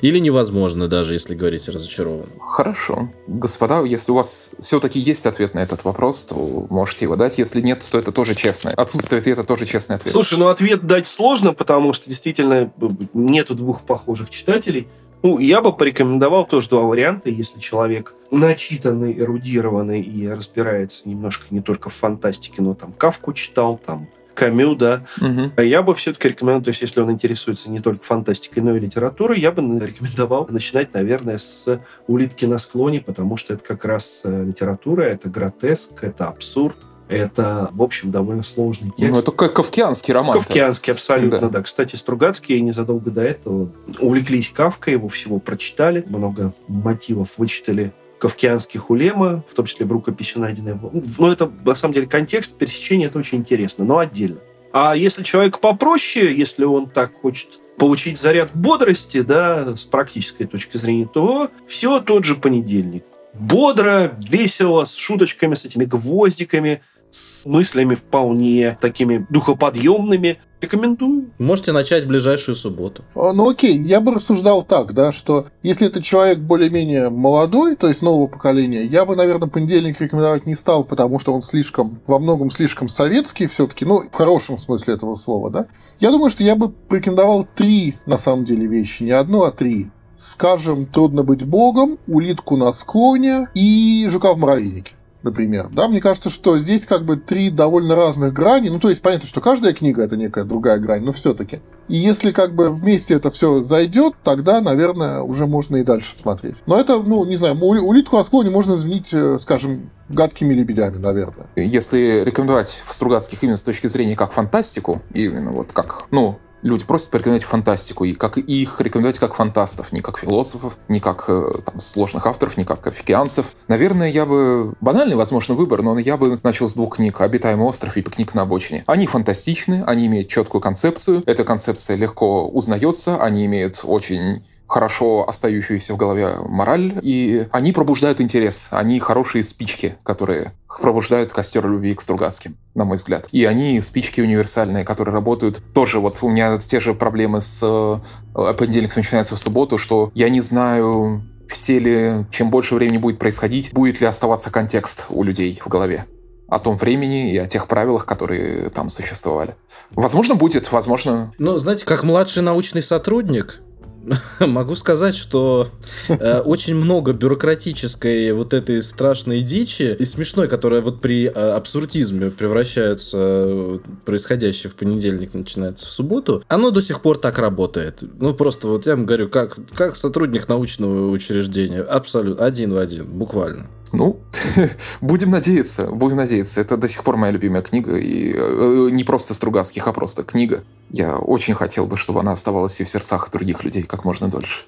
Или невозможно, даже если говорить разочарован.
Хорошо. Господа, если у вас все-таки есть ответ на этот вопрос, то можете его дать. Если нет, то это тоже честно. Отсутствие ответа тоже честный ответ.
Слушай, ну ответ дать сложно, потому что действительно нету двух похожих читателей. Ну, я бы порекомендовал тоже два варианта, если человек начитанный, эрудированный и разбирается немножко не только в фантастике, но там Кавку читал, там Камю, да. Угу. Я бы все-таки рекомендовал, то есть если он интересуется не только фантастикой, но и литературой, я бы рекомендовал начинать, наверное, с «Улитки на склоне», потому что это как раз э, литература, это гротеск, это абсурд, это, в общем, довольно сложный ну, текст. Ну,
это как кавкианский роман.
Кавкианский, абсолютно, да. да. Кстати, Стругацкие незадолго до этого увлеклись Кавкой, его всего прочитали, много мотивов вычитали кавкианских улема, в том числе рукописи найденной. Но это, на самом деле, контекст пересечения, это очень интересно, но отдельно. А если человек попроще, если он так хочет получить заряд бодрости, да, с практической точки зрения, то все тот же понедельник. Бодро, весело, с шуточками, с этими гвоздиками, с мыслями вполне такими духоподъемными. Рекомендую.
Можете начать в ближайшую субботу.
А, ну окей, я бы рассуждал так, да, что если это человек более-менее молодой, то есть нового поколения, я бы, наверное, понедельник рекомендовать не стал, потому что он слишком, во многом слишком советский все-таки, ну, в хорошем смысле этого слова, да. Я думаю, что я бы порекомендовал три, на самом деле, вещи, не одну, а три. Скажем, «Трудно быть богом», «Улитку на склоне» и «Жука в муравейнике» например. Да, мне кажется, что здесь как бы три довольно разных грани. Ну, то есть понятно, что каждая книга это некая другая грань, но все-таки. И если как бы вместе это все зайдет, тогда, наверное, уже можно и дальше смотреть. Но это, ну, не знаю, улитку на склоне можно заменить, э, скажем, гадкими лебедями, наверное.
Если рекомендовать Стругацких именно с точки зрения как фантастику, именно вот как, ну, люди просят порекомендовать фантастику, и как их рекомендовать как фантастов, не как философов, не как э, там, сложных авторов, не как офикианцев. Наверное, я бы... Банальный, возможно, выбор, но я бы начал с двух книг «Обитаемый остров» и «Пикник на обочине». Они фантастичны, они имеют четкую концепцию, эта концепция легко узнается, они имеют очень хорошо остающуюся в голове мораль, и они пробуждают интерес. Они хорошие спички, которые пробуждают костер любви к Стругацким, на мой взгляд. И они спички универсальные, которые работают тоже. Вот у меня те же проблемы с э, понедельник начинается в субботу, что я не знаю, все ли, чем больше времени будет происходить, будет ли оставаться контекст у людей в голове о том времени и о тех правилах, которые там существовали. Возможно, будет, возможно...
Ну, знаете, как младший научный сотрудник, [laughs] Могу сказать, что э, очень много бюрократической вот этой страшной дичи и смешной, которая вот при э, абсурдизме превращается э, происходящее в понедельник начинается в субботу, оно до сих пор так работает. Ну просто вот я вам говорю, как, как сотрудник научного учреждения, абсолютно один в один, буквально.
Ну, [laughs] будем надеяться, будем надеяться. Это до сих пор моя любимая книга, и э, не просто Стругацких, а просто книга. Я очень хотел бы, чтобы она оставалась и в сердцах других людей как можно дольше.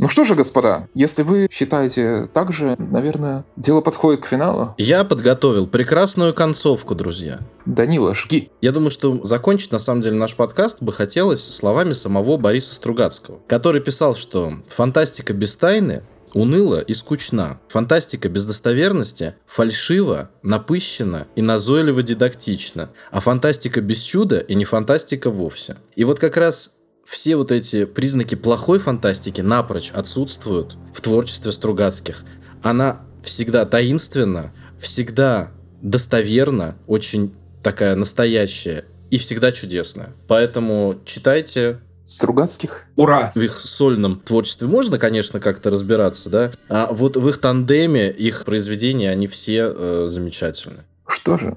Ну что же, господа, если вы считаете так же, наверное, дело подходит к финалу.
Я подготовил прекрасную концовку, друзья.
Данила, жги.
Я думаю, что закончить, на самом деле, наш подкаст бы хотелось словами самого Бориса Стругацкого, который писал, что фантастика без тайны уныла и скучна. Фантастика без достоверности фальшива, напыщена и назойливо дидактична. А фантастика без чуда и не фантастика вовсе. И вот как раз все вот эти признаки плохой фантастики напрочь отсутствуют в творчестве Стругацких. Она всегда таинственна, всегда достоверна, очень такая настоящая и всегда чудесная. Поэтому читайте
Стругацких.
Ура!
В их сольном творчестве можно, конечно, как-то разбираться, да? А вот в их тандеме, их произведения, они все э, замечательны.
Что же,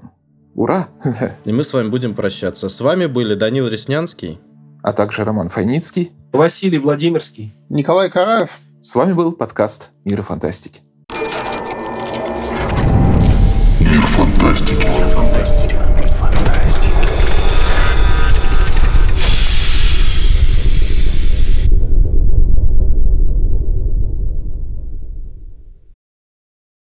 ура! [laughs]
И мы с вами будем прощаться. С вами были Данил Реснянский
а также Роман Файницкий,
Василий Владимирский,
Николай Караев.
С вами был подкаст «Мир и фантастики».